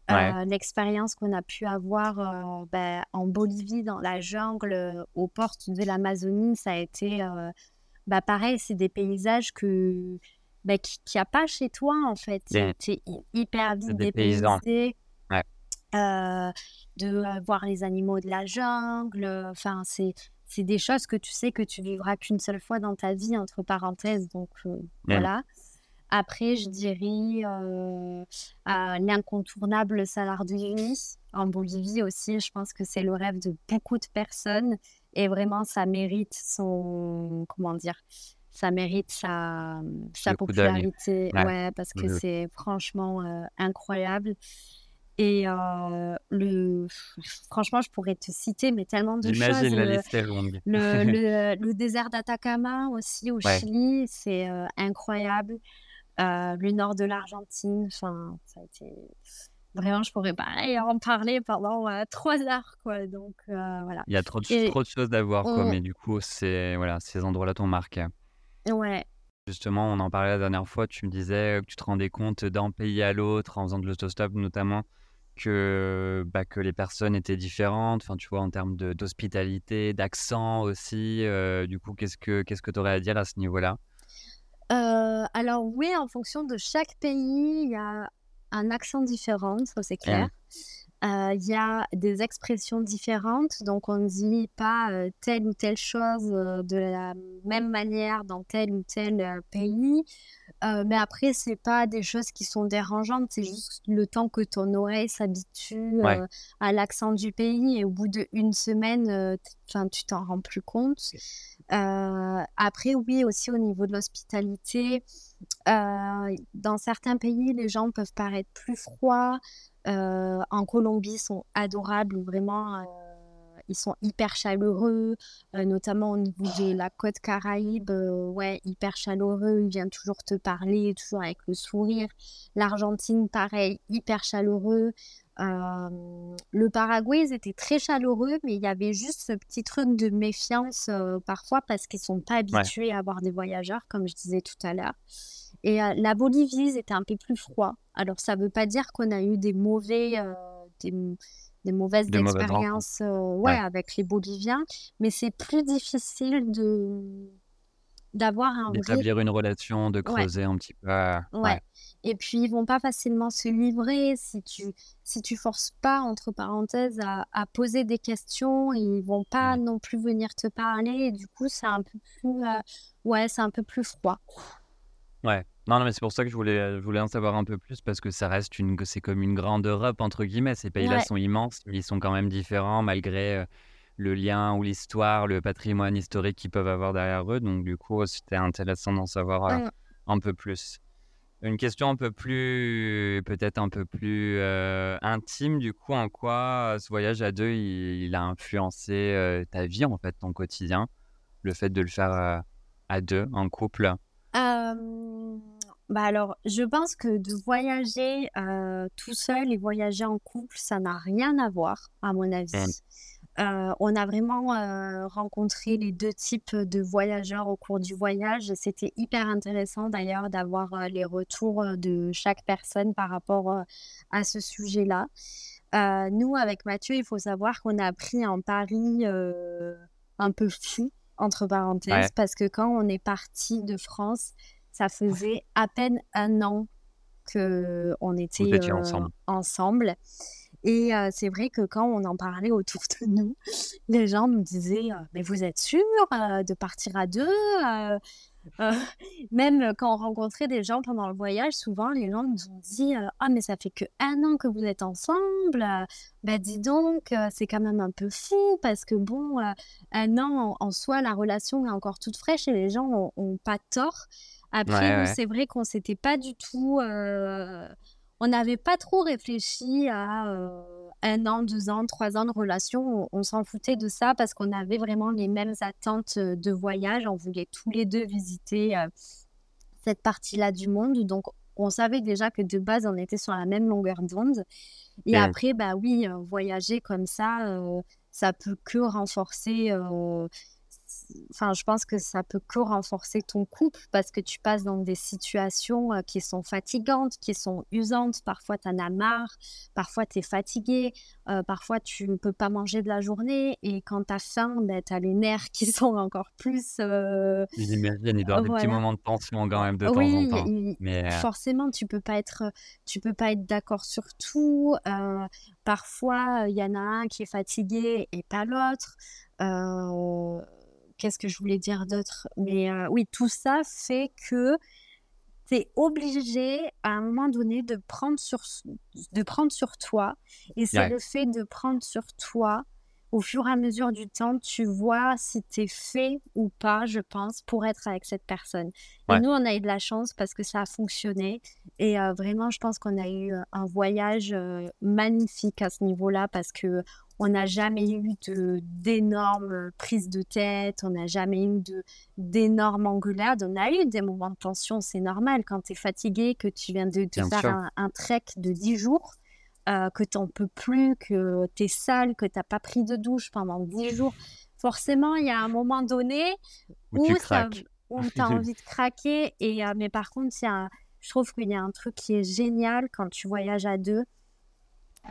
Euh, l'expérience qu'on a pu avoir ben, en Bolivie, dans la jungle, aux portes de l'Amazonie, ça a été bah pareil, c'est des paysages que bah, qu'il n'y a pas chez toi en fait. C'est hyper vite dépaysé. Ouais. Euh, de euh, voir les animaux de la jungle. Enfin, c'est c'est des choses que tu sais que tu vivras qu'une seule fois dans ta vie, entre parenthèses. Donc euh, voilà. Après, je dirais l'incontournable Salar de Uyuni en Bolivie aussi. Je pense que c'est le rêve de beaucoup de personnes et vraiment, ça mérite son. Comment dire Ça mérite sa, sa popularité. Ouais. parce que c'est franchement euh, incroyable. Et euh, le, franchement, je pourrais te citer, mais tellement de choses. la liste est longue. Le, le, désert d'Atacama aussi au Chili, c'est euh, incroyable. le nord de l'Argentine, enfin, ça a été vraiment, je pourrais pas en parler pendant trois heures, quoi. Donc, voilà. Il y a trop de, trop de choses à voir, quoi. Mais du coup, c'est, voilà, ces endroits-là t'ont marqué. Ouais. Justement, on en parlait la dernière fois. Tu me disais que tu te rendais compte d'un pays à l'autre en faisant de l'autostop, notamment, que, bah, que les personnes étaient différentes, enfin, tu vois, en termes d'hospitalité, d'accent aussi. du coup, qu'est-ce que qu'est-ce que tu aurais à dire à ce niveau-là? Alors oui, en fonction de chaque pays, il y a un accent différent, ça c'est clair. Il y a des expressions différentes, donc on ne dit pas telle ou telle chose de la même manière dans tel ou tel pays. mais après, c'est pas des choses qui sont dérangeantes, c'est juste le temps que ton oreille s'habitue à l'accent du pays et au bout d'une semaine, enfin, tu t'en rends plus compte. Après, oui, aussi au niveau de l'hospitalité, dans certains pays, les gens peuvent paraître plus froids. Euh, en Colombie, ils sont adorables, vraiment. Euh, ils sont hyper chaleureux, euh, notamment au niveau de la côte caraïbe. ouais, hyper chaleureux. Ils viennent toujours te parler, toujours avec le sourire. L'Argentine, pareil, hyper chaleureux. Le Paraguay, ils étaient très chaleureux, mais il y avait juste ce petit truc de méfiance parfois parce qu'ils sont pas habitués à avoir des voyageurs, comme je disais tout à l'heure. Et la Bolivie, c'était un peu plus froid. Alors, ça ne veut pas dire qu'on a eu des mauvais, des, mauvaises expériences ouais, avec les Boliviens, mais c'est plus difficile de d'avoir un d'établir une relation, de creuser un petit peu. Ouais. Et puis ils vont pas facilement se livrer si tu si tu forces pas entre parenthèses à, à poser des questions, ils vont pas non plus venir te parler. Et du coup, c'est un peu plus ouais, c'est un peu plus froid. Ouais. Non, non, mais c'est pour ça que je voulais, je voulais en savoir un peu plus parce que ça reste une, c'est comme une grande Europe entre guillemets. Ces pays-là sont immenses, mais ils sont quand même différents malgré euh, le lien ou l'histoire, le patrimoine historique qu'ils peuvent avoir derrière eux. Donc du coup, c'était intéressant d'en savoir euh, un peu plus. Une question un peu plus, peut-être un peu plus euh, intime, du coup, en quoi ce voyage à deux, il, a influencé ta vie, en fait, ton quotidien, le fait de le faire à deux, en couple? Bah alors, je pense que de voyager tout seul et voyager en couple, ça n'a rien à voir, à mon avis. On a vraiment rencontré les deux types de voyageurs au cours du voyage. C'était hyper intéressant d'ailleurs d'avoir les retours de chaque personne par rapport à ce sujet-là. nous, avec Mathieu, il faut savoir qu'on a pris un pari un peu fou entre parenthèses, parce que quand on est parti de France, ça faisait à peine un an que on était euh, ensemble. Et euh, c'est vrai que quand on en parlait autour de nous, les gens nous disaient euh, Mais vous êtes sûr de partir à deux euh, même quand on rencontrait des gens pendant le voyage, souvent les gens nous ont dit Ah, mais ça fait que un an que vous êtes ensemble. bah, dis donc, c'est quand même un peu fou parce que, bon, un an en, soi, la relation est encore toute fraîche et les gens ont, pas tort. Après, c'est vrai qu'on s'était pas du tout. On n'avait pas trop réfléchi à un an, deux ans, trois ans de relation, on, s'en foutait de ça parce qu'on avait vraiment les mêmes attentes euh, de voyage. On voulait tous les deux visiter euh, cette partie-là du monde. Donc, on savait déjà que de base, on était sur la même longueur d'onde. Et après, bah oui, euh, voyager comme ça, ça peut que renforcer enfin, je pense que ça peut que renforcer ton couple parce que tu passes dans des situations euh, qui sont fatigantes, qui sont usantes. Parfois, tu en as marre, parfois, tu es fatigué, euh, parfois, tu ne peux pas manger de la journée. Et quand tu as faim, ben, tu as les nerfs qui sont encore plus. Euh... J'imagine, il doit y avoir des petits moments de tension quand même de temps en temps. Mais... Forcément, tu peux pas être, tu peux pas être d'accord sur tout. parfois, il y en a un qui est fatigué et pas l'autre. Euh, qu'est-ce que je voulais dire d'autre? Mais euh, oui, tout ça fait que tu es obligé à un moment donné de prendre sur, de prendre sur toi. Et c'est le fait de prendre sur toi au fur et à mesure du temps, tu vois si tu es fait ou pas, je pense, pour être avec cette personne. Et nous, on a eu de la chance parce que ça a fonctionné. Et euh, vraiment, je pense qu'on a eu euh, un voyage magnifique à ce niveau-là parce que on n'a jamais eu d'énormes prises de tête, on n'a jamais eu d'énormes engueulades. On a eu des moments de tension, c'est normal quand tu es fatigué, que tu viens de, faire un, trek de 10 jours, euh, que tu n'en peux plus, que tu es sale, que tu n'as pas pris de douche pendant 10 jours. Forcément, il y a un moment donné où, tu as envie de craquer. Et, euh, mais par contre, je trouve qu'il y a un truc qui est génial quand tu voyages à deux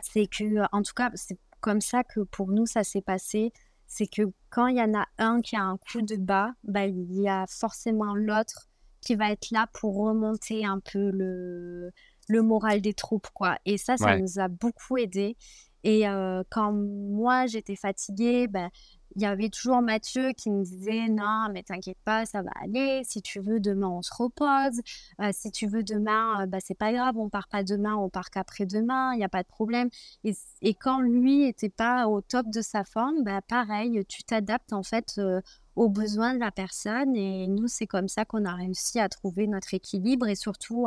c'est que, en tout cas, c'est comme ça que pour nous, ça s'est passé. C'est que quand il y en a un qui a un coup de bas, bah, il y a forcément l'autre qui va être là pour remonter un peu le, le moral des troupes, quoi. Et ça, ça nous a beaucoup aidé. Et euh, quand moi, j'étais fatiguée, ben, il y avait toujours Mathieu qui me disait non mais t'inquiète pas ça va aller. Si tu veux demain on se repose. Euh, si tu veux demain euh, bah c'est pas grave on part pas demain on part qu'après demain il n'y a pas de problème. Et, quand lui était pas au top de sa forme bah pareil tu t'adaptes en fait euh, aux besoins de la personne. Et nous c'est comme ça qu'on a réussi à trouver notre équilibre et surtout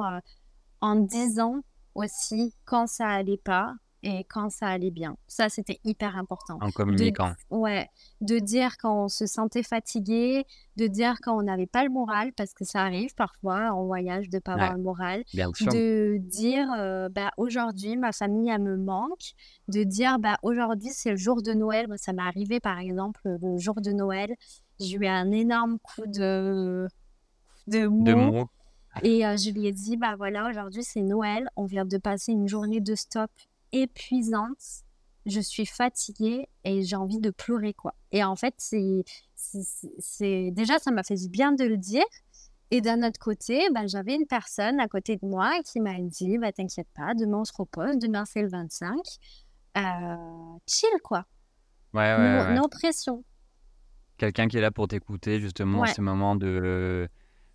en disant aussi quand ça allait pas et quand ça allait bien. Ça, c'était hyper important. En communiquant. ouais, de dire quand on se sentait fatigué, de dire quand on n'avait pas le moral, parce que ça arrive parfois en voyage de ne pas avoir le moral. Bien sûr. De dire, euh, bah, aujourd'hui, ma famille, elle me manque. De dire, bah, aujourd'hui, c'est le jour de Noël. Moi, ça m'est arrivé, par exemple, le jour de Noël. J'ai eu un énorme coup de, de mots. Et euh, je lui ai dit, bah voilà, aujourd'hui c'est Noël, on vient de passer une journée de stop épuisante, je suis fatiguée et j'ai envie de pleurer, quoi. Et en fait, c'est, c'est, déjà, ça m'a fait du bien de le dire. Et d'un autre côté, ben, j'avais une personne à côté de moi qui m'a dit bah, T'inquiète pas, demain on se repose, demain c'est le 25. Euh, chill, quoi. Ouais, ouais, no, pression. Quelqu'un qui est là pour t'écouter, justement, ces moments de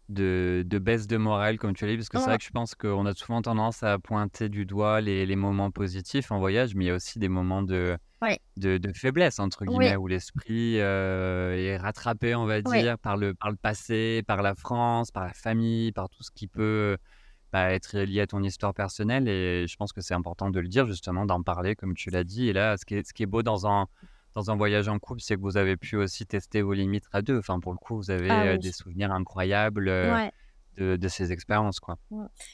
de, baisse de morale, comme tu l'as dit, parce que c'est vrai que je pense qu'on a souvent tendance à pointer du doigt les, moments positifs en voyage, mais il y a aussi des moments de, de, faiblesse, entre guillemets, où l'esprit euh, est rattrapé, on va dire, par, le, par le passé, par la France, par la famille, par tout ce qui peut bah, être lié à ton histoire personnelle. Et je pense que c'est important de le dire, justement, d'en parler, comme tu l'as dit. Et là, ce qui est, ce qui est beau dans un dans un voyage en couple, c'est que vous avez pu aussi tester vos limites à deux. Enfin, pour le coup, vous avez ah euh, des souvenirs incroyables euh, de, ces expériences. Quoi.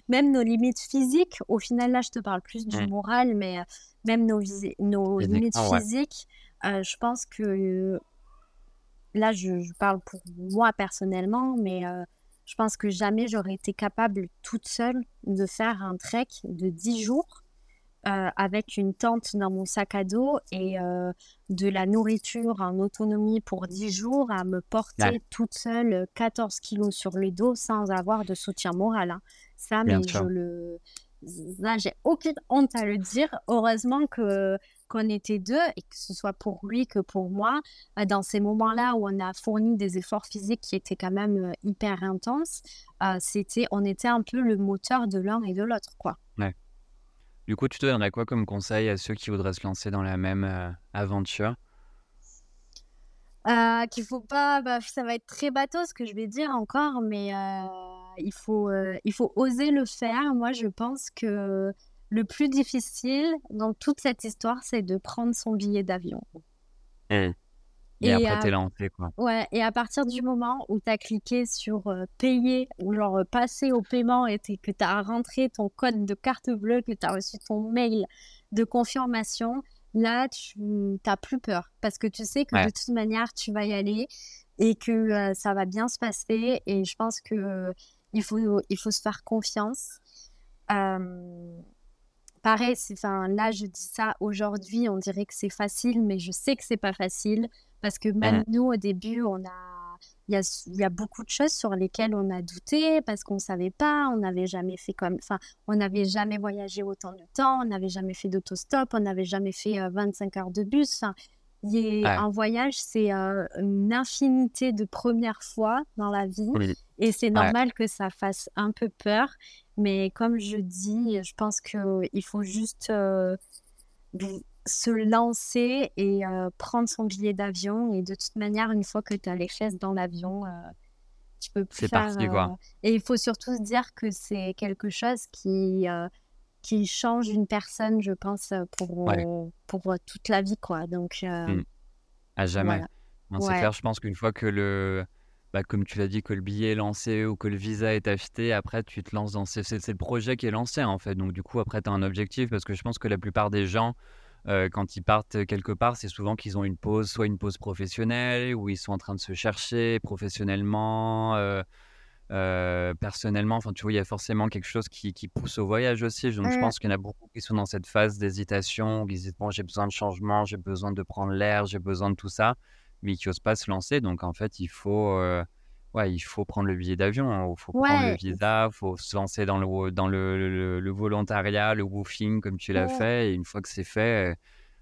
Même nos limites physiques, au final, là, je te parle plus du mmh. moral, mais euh, même nos, nos limites physiques, je pense que là, je, je, parle pour moi personnellement, mais je pense que jamais j'aurais été capable toute seule de faire un trek de 10 jours euh, avec une tente dans mon sac à dos et euh, de la nourriture en autonomie pour 10 jours à me porter toute seule 14 kilos sur le dos sans avoir de soutien moral. Hein. Ça, mais je le. Là, j'ai aucune honte à le dire. Heureusement que qu'on était deux et que ce soit pour lui que pour moi, euh, dans ces moments-là où on a fourni des efforts physiques qui étaient quand même hyper intenses, c'était, on était un peu le moteur de l'un et de l'autre, quoi. Du coup, tu te donnerais quoi comme conseil à ceux qui voudraient se lancer dans la même euh, aventure? Euh, Qu'il faut pas. Bah, ça va être très bateau ce que je vais dire encore, mais euh, il, faut, il faut oser le faire. Moi, je pense que le plus difficile dans toute cette histoire, c'est de prendre son billet d'avion. Mmh. Et, après, t'es lancé, quoi. Ouais, et à partir du moment où tu as cliqué sur euh, payer, ou genre euh, passer au paiement, et que tu as rentré ton code de carte bleue, que tu as reçu ton mail de confirmation, là, tu n'as plus peur. Parce que tu sais que de toute manière, tu vas y aller et que euh, ça va bien se passer. Et je pense que il, faut, il faut se faire confiance. pareil, enfin, là, je dis ça aujourd'hui, on dirait que c'est facile, mais je sais que c'est pas facile. Parce que même mmh. nous, au début, on a, il y a, y a, beaucoup de choses sur lesquelles on a douté parce qu'on ne savait pas, on n'avait jamais fait comme, enfin, on n'avait jamais voyagé autant de temps, on n'avait jamais fait d'autostop, on n'avait jamais fait 25 heures de bus. Enfin, Un voyage, c'est une infinité de premières fois dans la vie et c'est normal que ça fasse un peu peur. Mais comme je dis, je pense qu'il faut juste se lancer et euh, prendre son billet d'avion. Et de toute manière, une fois que tu as les fesses dans l'avion, euh, tu peux plus faire. Parti, quoi. Euh, et il faut surtout se dire que c'est quelque chose qui, qui change une personne, je pense, pour, pour toute la vie. Quoi. Donc, mmh. À jamais. C'est clair, je pense qu'une fois que le. Bah, comme tu l'as dit, que le billet est lancé ou que le visa est acheté, après tu te lances dans. C'est le projet qui est lancé en fait. Donc du coup, après, tu as un objectif parce que je pense que la plupart des gens, euh, quand ils partent quelque part, c'est souvent qu'ils ont une pause, soit une pause professionnelle, où ils sont en train de se chercher professionnellement, euh, Euh, personnellement, enfin, tu vois, il y a forcément quelque chose qui, qui pousse au voyage aussi. Donc, je Mmh. pense qu'il y en a beaucoup qui sont dans cette phase d'hésitation, qui disent, bon, j'ai besoin de changement, j'ai besoin de prendre l'air, j'ai besoin de tout ça, mais qui n'osent pas se lancer. Donc, en fait, il faut, ouais, il faut prendre le billet d'avion, il faut prendre le Ouais, visa, il faut se lancer dans le, dans le, le, le volontariat, le woofing, comme tu l'as ouais, fait. Et une fois que c'est fait,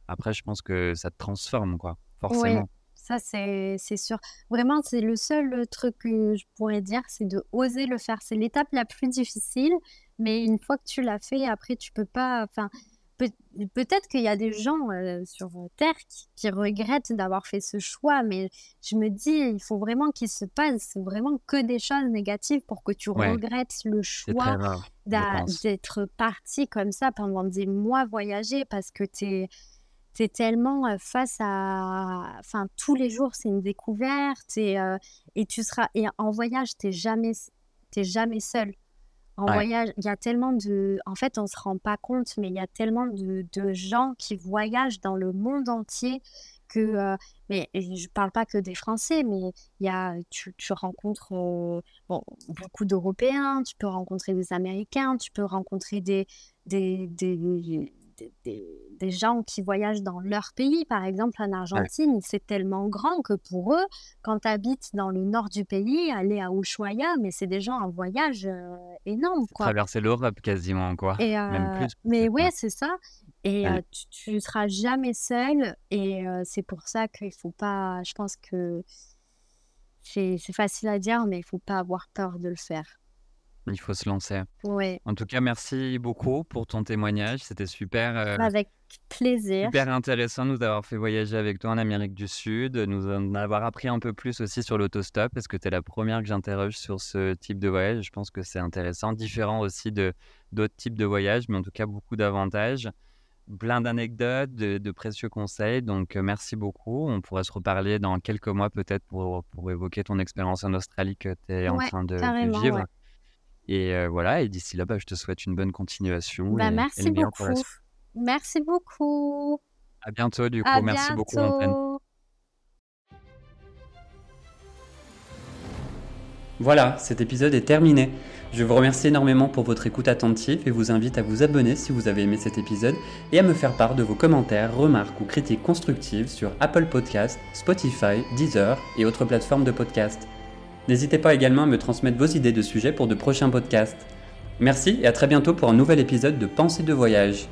après, je pense que ça te transforme, quoi, ouais, forcément. ça c'est sûr. Vraiment, c'est le seul, truc que je pourrais dire, c'est de oser le faire. C'est l'étape la plus difficile, mais une fois que tu l'as fait, après tu peux pas enfin, peut peut-être qu'il y a des gens, heu, sur, heu, terre qui qui regrettent d'avoir fait ce choix, mais je me dis: «Il faut vraiment qu'il se passe vraiment que des choses négatives pour que tu Ouais, regrettes le choix d'être parti comme ça pendant des mois voyager» parce que tu es Tu tellement, heu, face à enfin, tous les jours, c'est une découverte et tu seras et en voyage, t'es jamais s tu jamais seul. En Ouais, voyage, il y a tellement de en fait, on se rend pas compte, mais il y a tellement de de gens qui voyagent dans le monde entier que, heu mais je parle pas que des Français, mais il y a tu tu rencontres, heu, bon, beaucoup d'Européens, tu peux rencontrer des Américains, tu peux rencontrer des des des des gens qui voyagent dans leur pays. Par exemple, en ouais. Argentine, c'est tellement grand que pour eux, quand tu habites dans le nord du pays, aller à Ushuaia, mais c'est déjà un voyage, heu, énorme, quoi traverser l'Europe quasiment, quoi, et même heu, plus mais ouais, c'est ça et Ouais. heu, tu tu seras jamais seul et c'est pour ça qu'il faut pas je pense que c'est c'est facile à dire, mais il faut pas avoir peur de le faire. Il faut se lancer. En tout cas, merci beaucoup pour ton témoignage. C'était super, heu, avec plaisir. super intéressant de nous avoir fait voyager avec toi en Amérique du Sud, nous en avoir appris un peu plus aussi sur l'autostop, parce que tu es la première que j'interroge sur ce type de voyage. Je pense que c'est intéressant, différent aussi de d'autres types de voyages, mais en tout cas beaucoup d'avantages, plein d'anecdotes, de de précieux conseils. Donc, heu, merci beaucoup. On pourrait se reparler dans quelques mois peut-être pour pour évoquer ton expérience en Australie que tu es en train de ouais. Et heu, voilà et d'ici là, bah, je te souhaite une bonne continuation Bah, et merci beaucoup. Merci beaucoup. À bientôt du À coup. Merci beaucoup Antoine. bientôt. Voilà, cet épisode est terminé. Je vous remercie énormément pour votre écoute attentive et vous invite à vous abonner si vous avez aimé cet épisode et à me faire part de vos commentaires, remarques ou critiques constructives sur Apple Podcasts, Spotify, Deezer et autres plateformes de podcast. N'hésitez pas également à me transmettre vos idées de sujets pour de prochains podcasts. Merci et à très bientôt pour un nouvel épisode de Pensée de voyage.